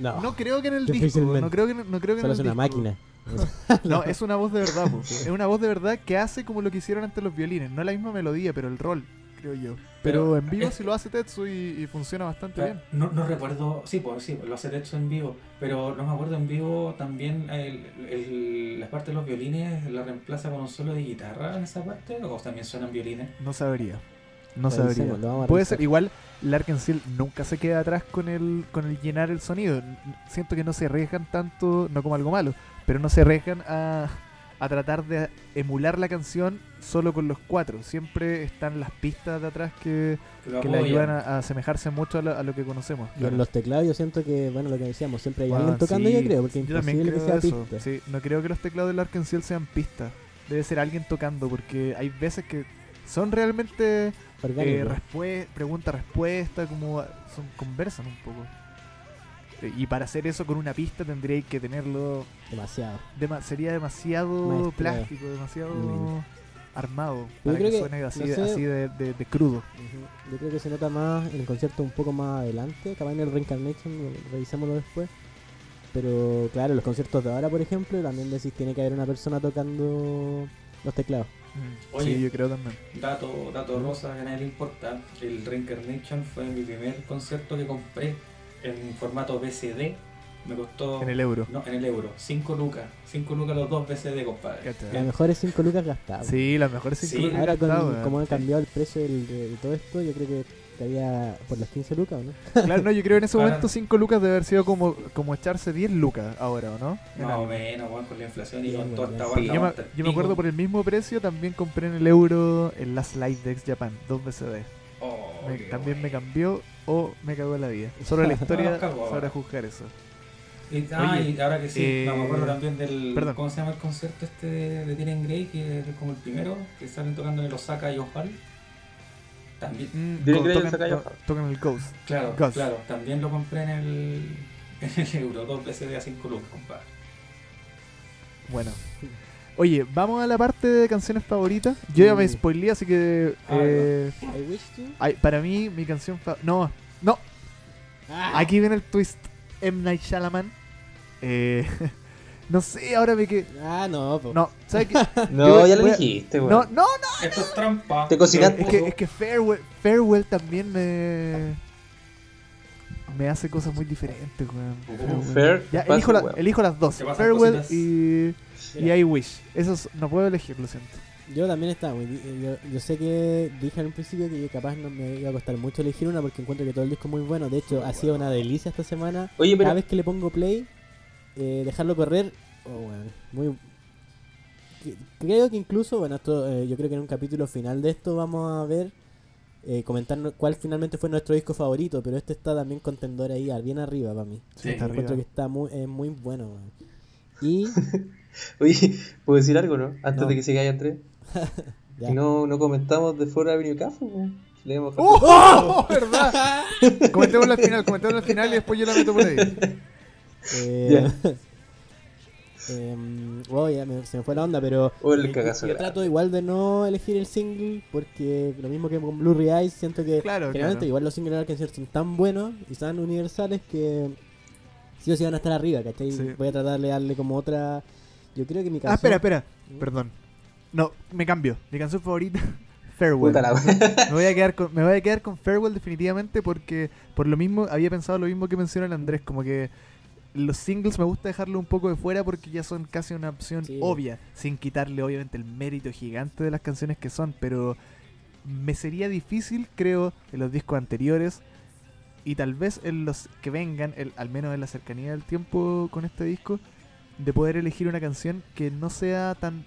No, No creo que en el disco. No creo que, no creo que en el es una disco. máquina. No, es una voz de verdad. po. Es una voz de verdad que hace como lo que hicieron antes los violines. No la misma melodía, pero el rol, creo yo. Pero, Pero en vivo es- sí lo hace Tetsu y, y funciona bastante bien. No, no recuerdo, sí, pues sí, lo hace Tetsu en vivo, pero no me acuerdo en vivo también el, el- la parte de los violines la reemplaza con un solo de guitarra en esa parte, o también suenan violines. No sabría. No sabría. Puede ser, igual Larkensiel nunca se queda atrás con el, con el llenar el sonido. Siento que no se arriesgan tanto, no como algo malo, pero no se arriesgan a, a tratar de emular la canción solo con los cuatro. Siempre están las pistas de atrás que, Que, que le ayudan a, a asemejarse mucho a lo, a lo que conocemos. Y en los teclados yo siento que, bueno, lo que decíamos, siempre hay Bueno, alguien tocando, sí, yo creo, porque es yo también imposible que creo sea eso. pista. Sí, no creo que los teclados del Arkansas sean pistas. Debe ser alguien tocando, porque hay veces que son realmente. Eh, respue- pregunta-respuesta, como son, conversan un poco. Eh, Y para hacer eso con una pista tendríais que tenerlo. Demasiado. dema- sería demasiado plástico, demasiado Mm. armado. Yo Para creo que, que, suene así, no sé- así de, de- de crudo. Yo creo que se nota más en el concierto un poco más adelante, capaz en el Reincarnation, lo- revisémoslo después. Pero claro, los conciertos de ahora, por ejemplo, también decís tiene que haber una persona tocando los teclados. Mm, Oye. sí, yo creo también. Dato, dato rosa que a nadie le importa, el Reincarnation fue mi primer concierto que compré en formato BCD, me costó... En el euro. No, en el euro, 5 lucas, 5 lucas los dos BCD, compadre. Las mejores 5 lucas gastadas. Sí, las mejores cinco Sí. lucas Ahora con gastadas, weón. cómo ha cambiado el precio del- de, de todo esto, yo creo que estaría por las 15 lucas, ¿o no? Claro, no, yo creo en ese momento 5 lucas debe haber sido como, como echarse 10 lucas ahora, ¿o no? En Más o algo. menos, weón, con la inflación y Sí, con toda bueno, esta guarda yo, me, yo acuerdo por el mismo precio también compré en el euro el Last Live Dex Japan, 2 BCD. Oh, Me- también me bueno. cambió o me cagó la vida. Solo la historia No, sabrá juzgar eso. Y, ah, Oye, y ahora que sí, eh, no, me acuerdo también del. perdón. ¿Cómo se llama el concierto este de, de Grey? Que es como el primero, que salen tocando en el Osaka y Ohal. También. Mm, tocan, to- el Ghost. Claro, claro, también lo compré en el, en el euro, dos veces de a 5 lucas, compadre. Bueno. Oye, vamos a la parte de canciones favoritas. Yo ya me spoileé, así que... Ah, eh, I wish to. ay, para mí, mi canción favorita... No, no, Ah, Aquí viene el twist. M. Night Shyamalan. Eh, no sé, ahora me que. Ah, no, po. No, ¿sabes qué? No, Yo ya lo a- dijiste, weón. No, no, no. Esto es trampa. Te cocinaste. Es que, es que Farewell, Farewell también me. Me hace cosas muy diferentes, weón. Uh, Farewell. Fair, Ya, elijo, la- elijo las dos: Farewell y, y I Wish. Esos no puedo elegir, lo siento. Yo también estaba Yo, yo sé que dije al principio que capaz no me iba a costar mucho elegir una porque encuentro que todo el disco es muy bueno. De hecho, ha sido una delicia esta semana. Oye, pero Cada vez que le pongo play, eh, dejarlo correr. Oh, bueno, muy. Creo que incluso, bueno, esto, eh, yo creo que en un capítulo final de esto vamos a ver. Eh, comentar no- cuál finalmente fue nuestro disco favorito, pero este está también contendor ahí, al- bien arriba para mí. Sí, está Encuentro que arriba. está muy, es muy bueno. weón. Y Oye, ¿puedo decir algo, no? Antes No. de que se caiga Andrés. ya. Que no, no comentamos de Ford Avenue Café, po. Leemos ¡Oh! ¿Verdad? Comentémoslo al final, comentémoslo al final y después yo la meto por ahí. Eh, em, wow, ya me- se me fue la onda, pero el eh, yo trato igual de no elegir el single porque lo mismo que con Blue Eyes siento que Claro, generalmente claro. igual los singles de Arkansas son tan buenos y tan universales que sí o sí van a estar arriba, ¿cachai? Sí. Voy a tratar de darle como otra... Yo creo que mi canción... Ah, espera, espera. ¿Mm? Perdón. No, me cambio. Mi canción favorita, Farewell. Puta la wea. Me voy a quedar con, me voy a quedar con Farewell definitivamente porque por lo mismo había pensado lo mismo que menciona el Andrés, como que los singles me gusta dejarlo un poco de fuera porque ya son casi una opción Sí. obvia, sin quitarle obviamente el mérito gigante de las canciones que son, pero me sería difícil, creo, en los discos anteriores y tal vez en los que vengan, el- al menos en la cercanía del tiempo con este disco, de poder elegir una canción que no sea tan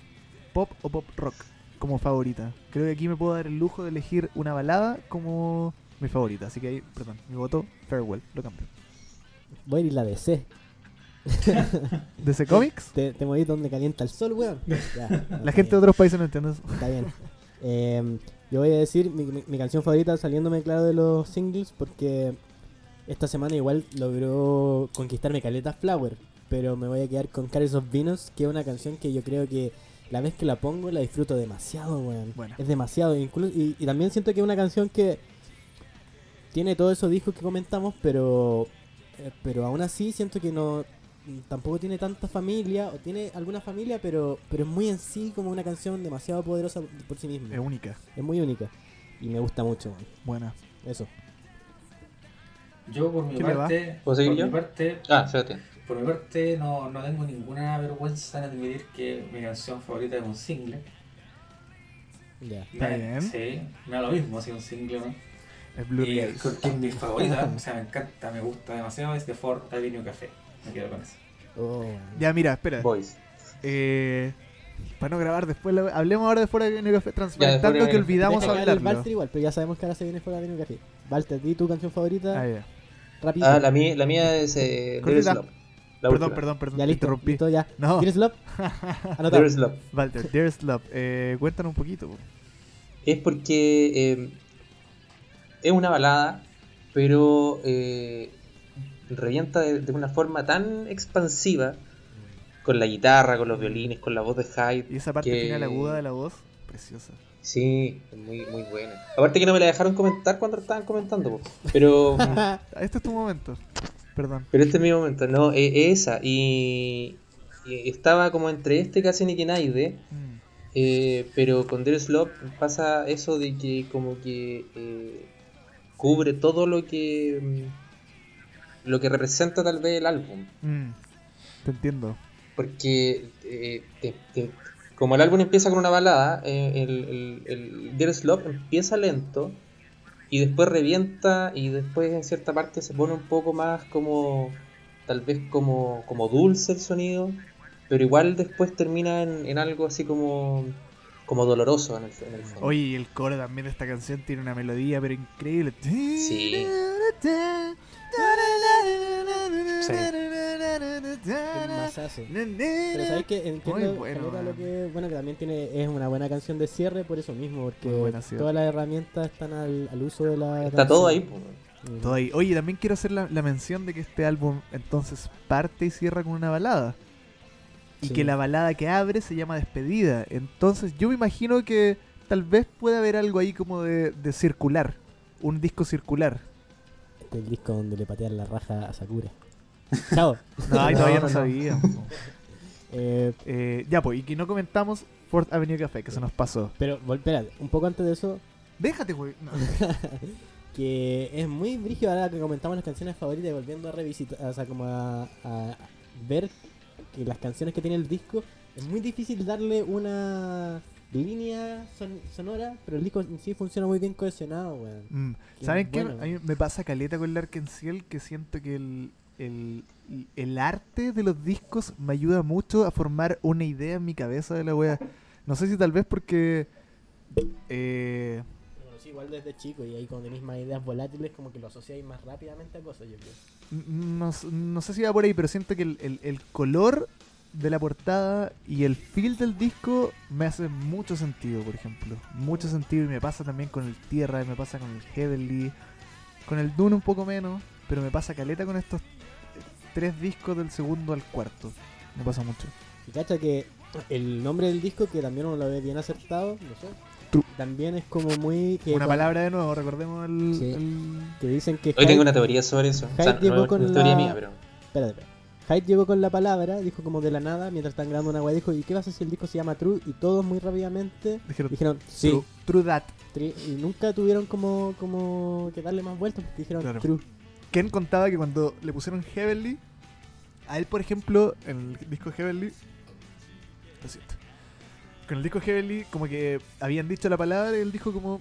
pop o pop rock como favorita. Creo que aquí me puedo dar el lujo de elegir una balada como mi favorita. Así que ahí, perdón, mi voto, Farewell, lo cambio. Voy a ir la DC. DC Comics, Te, te moví donde calienta el sol, weón. Ya, la gente de otros países no entiende eso. Está bien. Eh, yo voy a decir mi, mi- mi canción favorita saliéndome claro de los singles porque esta semana igual logró conquistarme Caleta Flower. Pero me voy a quedar con Cares of Venus, que es una canción que yo creo que la vez que la pongo la disfruto demasiado, weón. Buena. Es demasiado. inclu- y, y también siento que es una canción que tiene todos esos discos que comentamos, pero eh, pero aún así siento que no tampoco tiene tanta familia o tiene alguna familia, pero pero es muy en sí como una canción demasiado poderosa por sí misma. Es única, Es muy única y me gusta mucho. man. buena. Eso. Yo por mi parte, ¿Puedo seguir por yo? mi parte, Ah, por mi parte no, no tengo ninguna vergüenza en admitir que mi canción favorita es un single. Ya. Está bien. Sí, me da lo mismo si un single no. Es Blue y Eyes. porque es mi favorita, o sea, me encanta, me gusta demasiado, es de Ford Avenue Café. Me quedo con eso. Oh. Ya, mira, espera. Boys. Eh, para no grabar después, la- hablemos ahora de fuera de Café, Ya, transparentando de que olvidamos el. Walter igual, pero ya sabemos que ahora se viene fuera de café. Walter, di tu canción favorita. Ah, ya. Rápido. Ah, la mía, la mía es eh. La Perdón, última. perdón, perdón, ya listo, interrumpí. listo, ya. No, ¿Quieres love? Anotado. Dearest Love. Walter, There's Love. Eh, cuéntanos un poquito. po. Es porque eh, es una balada, pero eh, revienta de, de una forma tan expansiva, con la guitarra, con los violines, con la voz de Hyde. Y esa parte que- final aguda de la voz, preciosa. Sí, muy, muy buena. Aparte que no me la dejaron comentar cuando estaban comentando, pero Este es tu momento. Perdón. pero este es mi momento, no, es, es esa. Y, y estaba como entre este casi ni que nadie. Mm. Eh, pero con Dearest Love pasa eso de que como que eh, cubre todo lo que mm, lo que representa tal vez el álbum Mm, Te entiendo. porque eh, te- te- como el álbum empieza con una balada eh, el, el, el Dearest Love empieza lento y después revienta y después en cierta parte se pone un poco más como tal vez como, como dulce el sonido pero igual después termina en, en algo así como como doloroso en el, en el fondo Oye, y el coro también de esta canción tiene una melodía, pero increíble. Sí. Masazo. Pero sabéis que entiendo Muy bueno, lo que bueno que también tiene es una buena canción de cierre por eso mismo porque buena, todas las herramientas están al, al uso de la está todo ahí. Todo ahí. Oye, también quiero hacer la, la mención de que este álbum entonces parte y cierra con una balada. Y Sí. que la balada que abre se llama Despedida. Entonces yo me imagino que tal vez puede haber algo ahí como de, de circular. Un disco circular. Este es el disco donde le patean la raja a Sakura chao No, ay, todavía no, no, no. sabía. Eh, Eh, ya, pues, y que no comentamos Fourth Avenue Café, que se nos pasó. pero espérate, un poco antes de eso Déjate, güey. No. que es muy brígido ahora que comentamos las canciones favoritas y volviendo a revisitar, o sea, como a, a ver que las canciones que tiene el disco es muy difícil darle una línea son- sonora, pero el disco en sí funciona muy bien cohesionado, weón. Mm. ¿Saben qué? bueno. A mí me pasa caleta con el Arkenciel que siento que el, el, el arte de los discos me ayuda mucho a formar una idea en mi cabeza de la wea. No sé si tal vez porque... Eh, igual desde chico y ahí cuando tenéis más ideas volátiles como que lo asociáis más rápidamente a cosas, yo creo. n- no, no sé si va por ahí, pero siento que el, el- el color de la portada y el feel del disco me hace mucho sentido, por ejemplo. Mucho sentido y me pasa también con el Tierra, y me pasa con el Heavenly, con el Dune un poco menos, pero me pasa caleta con estos tres discos del segundo al cuarto. Me pasa mucho. Y cacha que el nombre del disco, que también uno lo ve bien acertado, no sé. También es como muy... Que Una palabra de nuevo, recordemos el... Sí. el- Que dicen que... Hoy tengo una teoría sobre eso. O sea, Hyde llegó no, con es teoría la- mía, pero. Espérate, espérate. Hyde llegó con la palabra, dijo como de la nada, mientras están grabando una weá, dijo, ¿y qué pasa si el disco se llama True? Y todos muy rápidamente Dijeron, dijeron, sí, true, true that. y nunca tuvieron como, como que darle más vueltas porque dijeron Claro. True. Ken contaba que cuando le pusieron Heavenly, a él, por ejemplo, en el disco Heavenly, lo siento, con el disco Heavenly, como que habían dicho la palabra y él dijo como,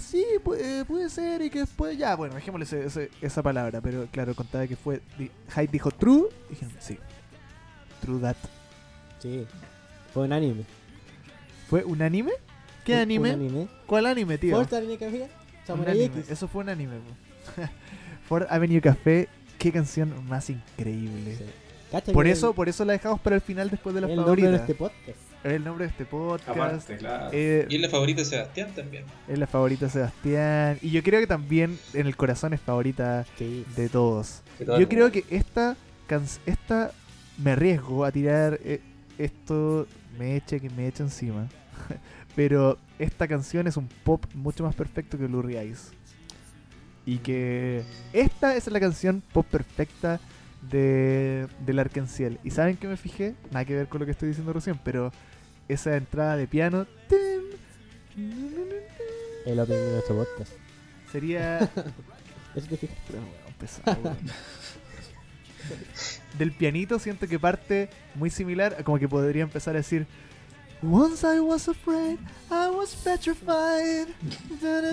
sí, puede, puede ser, y que después, ya, bueno, dejémosle ese- ese- esa palabra, pero claro, contaba que fue, di- Hyde dijo true, y dijeron, sí, true that. Sí, fue un anime. ¿Fue un anime? ¿Qué Un- anime? Un anime. ¿Cuál anime, tío? Ford Avenue Café, Samurai X. Eso fue un anime. Ford Avenue Café, qué canción más increíble. Sí. Por eso, por eso la dejamos para el final después de la el nombre de este podcast. Es el nombre de este podcast. Aparte, claro. eh, Y es la favorita de Sebastián también. es la favorita de Sebastián. Y yo creo que también en el corazón es favorita Sí. de todos. De todo el Yo creo que esta, can- esta me arriesgo a tirar eh, esto, me eche que me eche encima. Pero esta canción es un pop mucho más perfecto que Blue Eyes. Y que esta es la canción pop perfecta de, del Arkenciel. ¿Y saben que me fijé? Nada que ver con lo que estoy diciendo recién, pero esa entrada de piano El opening de nuestro podcast. sería Eso te fijas. Pero, weón, pesado, weón. Del pianito siento que parte muy similar, como que podría empezar a decir Once I was afraid, I was petrified. Da, da,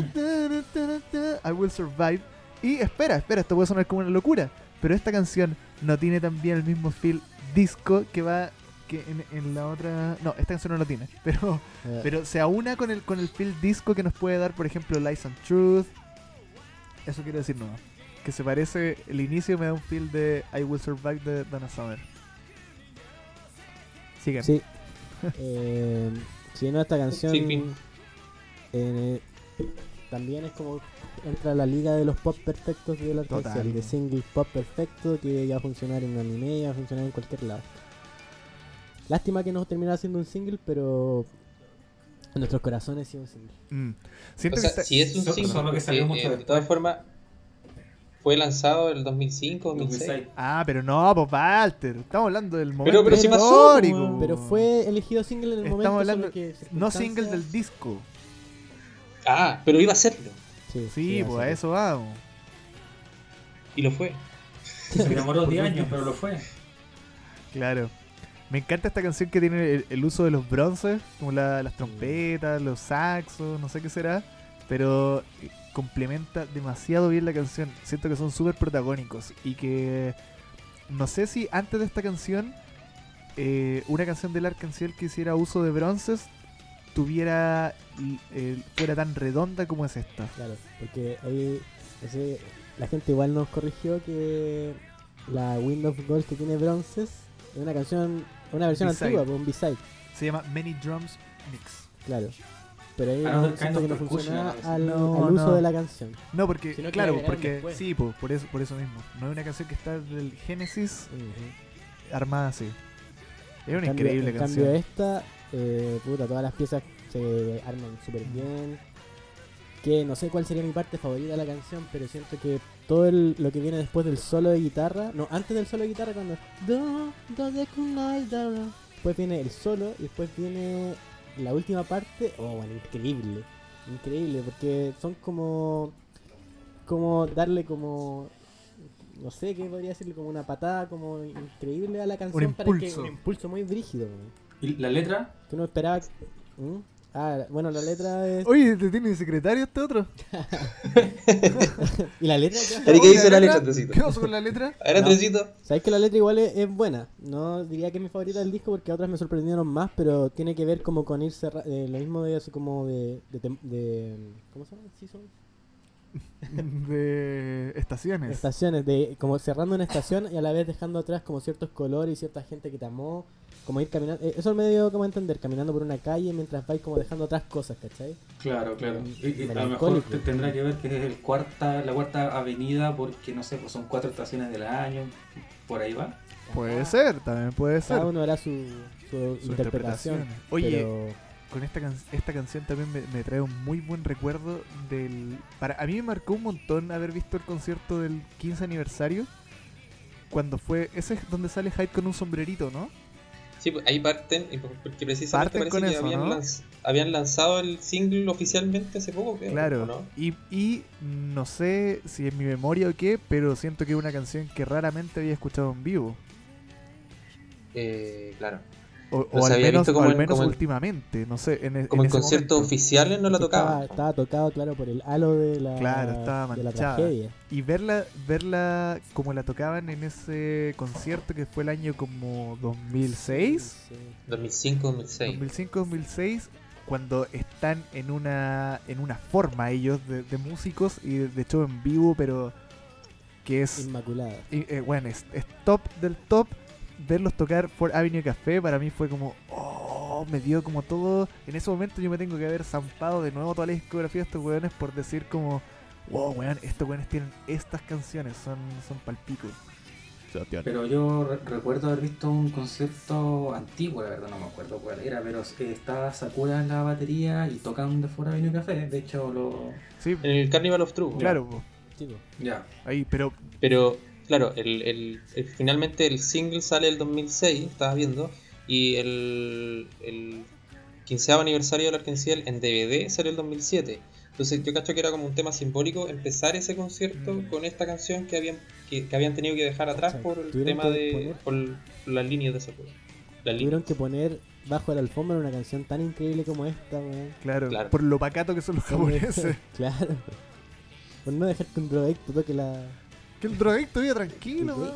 da, I will survive. Y espera, espera, esto puede sonar como una locura. Pero esta canción no tiene también el mismo feel disco que va que en, en la otra. No, esta canción no lo tiene. Pero Eh, pero se aúna con el, con el feel disco que nos puede dar, por ejemplo, Lies and Truth. Eso quiero decir nuevo. Que se parece, el inicio me da un feel de I Will Survive de Donna Summer. Sigan. Sí. eh, si no, esta canción Sí, eh, también es como entra a la liga de los pop perfectos de la Total. canción, de single pop perfecto que ya va a funcionar en anime, ya va a funcionar en cualquier lado. Lástima que no terminara siendo un single, pero en nuestros corazones sí un single. Mm. O Siento sea, que está- si es un single, solo que salió porque, mucho eh, de todas formas, fue lanzado en el 2005, 2006. Ah, pero no, pues Walter. Estamos hablando del momento pero histórico. weón. Pero fue elegido single en el Estamos momento. hablando- que No single del disco. Ah, pero iba a serlo. Sí, pues a eso vamos. Y lo fue. Se demoró 10 años, pero lo fue. Claro. Me encanta esta canción que tiene el, el uso de los bronces, como la- las trompetas, los saxos, no sé qué será, pero eh, complementa demasiado bien la canción. Siento que son súper protagónicos y que no sé si antes de esta canción eh, una canción del Arcángel que hiciera uso de bronces tuviera eh, fuera tan redonda como es esta. Claro, porque ahí ese- la gente igual nos corrigió que la Wind of Gold que tiene bronces es una canción, una versión antigua, un B-side, Se llama Many Drums Mix. claro. Pero ahí Another no, siento que no funciona al, No, al uso no. de la canción. No, porque, claro, porque después. sí, po, por eso, por eso mismo. No es una canción que está del Génesis armada así. Es una En cambio- increíble en canción. cambio esta, eh, puta, todas las piezas se arman súper bien. Que no sé cuál sería mi parte favorita de la canción, pero siento que todo el- lo que viene después del solo de guitarra, no, antes del solo de guitarra cuando después viene el solo y después viene la última parte, oh, bueno, increíble, increíble, porque son como, como darle como, no sé qué podría decirle, como una patada como increíble a la canción para que un impulso muy brígido. ¿Y la letra? Que uno esperaba. ¿Mm? Ah, bueno, la letra es. Oye, ¿te tiene secretario este otro? ¿Y la letra? ¿qué dice la letra, Andresito? ¿Qué pasó con la letra? A ver, Andresito. Sabes que la letra igual es, es buena. No diría que es mi favorita del disco porque otras me sorprendieron más, pero tiene que ver como con ir cerra eh, lo mismo de así como de, de, tem- de- ¿cómo se llama? Season? De estaciones. Estaciones, de como cerrando una estación y a la vez dejando atrás como ciertos colores y cierta gente que te amó, como ir caminando, eh, eso me dio como a entender, caminando por una calle mientras vais como dejando atrás cosas, ¿cachai? Claro, claro. Y- y a lo mejor tendrá que ver que es el cuarta, la cuarta avenida porque no sé, pues son cuatro estaciones del año, por ahí va. Puede ser, también puede ser. Cada uno hará su, su, Su interpretación. interpretación. Oye, pero- con esta, can- esta canción también me, me trae un muy buen recuerdo del... Para, a mí me marcó un montón haber visto el concierto del 15 aniversario. Cuando fue... Ese es donde sale Hyde con un sombrerito, ¿no? Sí, pues ahí parten, porque precisamente Parten parece que eso, habían, ¿no? lanz- habían lanzado el single oficialmente hace poco, ¿o Claro. ¿no? Y, y no sé si es mi memoria o qué, pero siento que es una canción que raramente había escuchado en vivo. Eh, claro. O, o se al menos, visto o como al en- menos como últimamente, no sé. En, e- Como en conciertos momento. oficiales no la que tocaban. Estaba, estaba tocado, claro, por el halo de la, Claro, estaba de la manchada. tragedia. Y verla, verla como la tocaban en ese concierto que fue el año como 2006, Sí. 2005, 2006. 2005-2006, cuando están en una en una forma ellos de, de músicos y de, de show en vivo, pero que es, Inmaculada. y, eh, bueno, es, es top del top. Verlos tocar por Avenue Café para mí fue como, oh, me dio como todo. En ese momento yo me tengo que haber zampado de nuevo toda la discografía de estos weones por decir como, wow, weón, estos weones tienen estas canciones, son, son palpico. Pero yo re- recuerdo haber visto un concierto antiguo, la verdad no me acuerdo cuál era, pero estaba Sakura en la batería y tocan de fuera Avenue Café, de hecho lo... Sí, En el Carnival of True. claro. Ya, ahí, pero Pero, claro, el, el- el- finalmente el single sale el 2006, estaba viendo, y el, el 15 aniversario del Arkenciel en DVD salió el 2007. Entonces yo cacho que era como un tema simbólico empezar ese concierto Mm. con esta canción que habían que, que habían tenido que dejar atrás por el tema de poner- por las líneas de ese juego. Tuvieron que poner bajo la alfombra una canción tan increíble como esta, weón. claro, Claro. por lo pacato que son los japoneses. claro. Por no dejar que un drogadicto toque la. Que el drogadicto vive tranquilo, weón.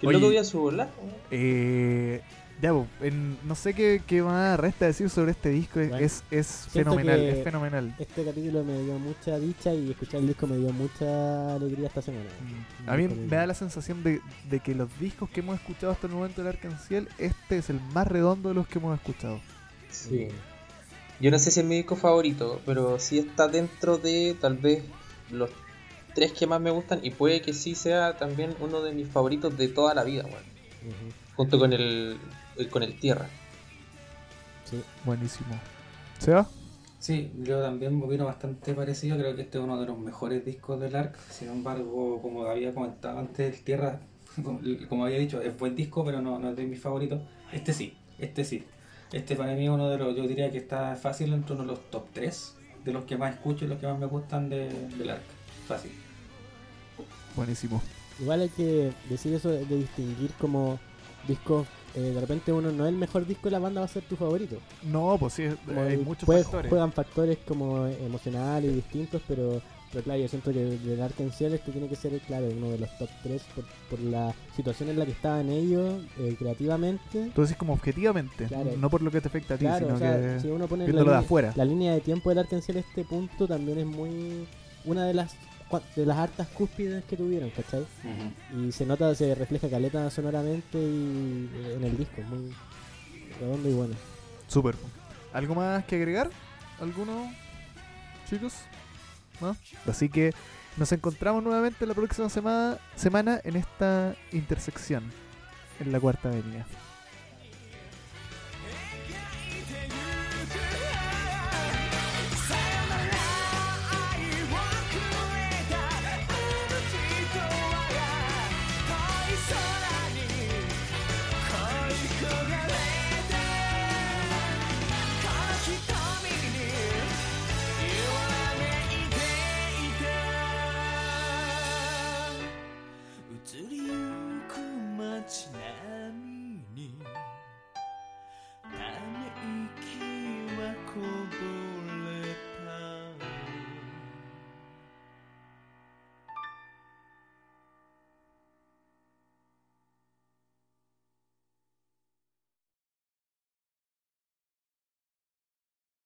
que el día su volar. Eh, ya, en- no sé qué, qué más resta decir sobre este disco. es- Bueno, es fenomenal, es fenomenal. Este capítulo me dio mucha dicha y escuchar el disco me dio mucha alegría esta semana. A mí me da la sensación de, de que los discos que hemos escuchado hasta el momento del Arcanciel, este es el más redondo de los que hemos escuchado. Sí. Yo no sé si es mi disco favorito, pero sí está dentro de tal vez los tres que más me gustan y puede que sí sea también uno de mis favoritos de toda la vida. Ujú. Junto con el, el- con el Tierra. Sí. Buenísimo. ¿Se va? Sí, yo también opino bastante parecido, creo que este es uno de los mejores discos del ARC, sin embargo, como había comentado antes, el Tierra, como- como había dicho, es buen disco, pero no, no es de mis favoritos. Este sí, este sí. Este para mí es uno de los, yo diría que está fácil entre uno de los top 3 de los que más escucho y los que más me gustan de, del ARC. Fácil. Buenísimo. Igual hay que decir eso de, de distinguir como discos. eh, de repente uno no es el mejor disco de la banda, va a ser tu favorito. No, pues sí, Como hay muchos puede- factores. Juegan factores como emocionales y distintos, pero, pero claro, yo siento que del Arkansas este tiene que ser, claro, uno de los top 3 por, por la situación en la que estaban ellos eh, creativamente. Entonces, como objetivamente, Claro. no por lo que te afecta a ti, Claro, sino o sea, que si uno pone la de afuera. la línea de tiempo del Arkansas a este punto también es muy una de las de las hartas cúspides que tuvieron, ¿cachai? Y se nota, se refleja caleta sonoramente y eh, en el disco, muy redondo y bueno. Súper. ¿Algo más que agregar? ¿Alguno, chicos? ¿No? Así que nos encontramos nuevamente la próxima semana, semana en esta intersección, en la cuarta avenida.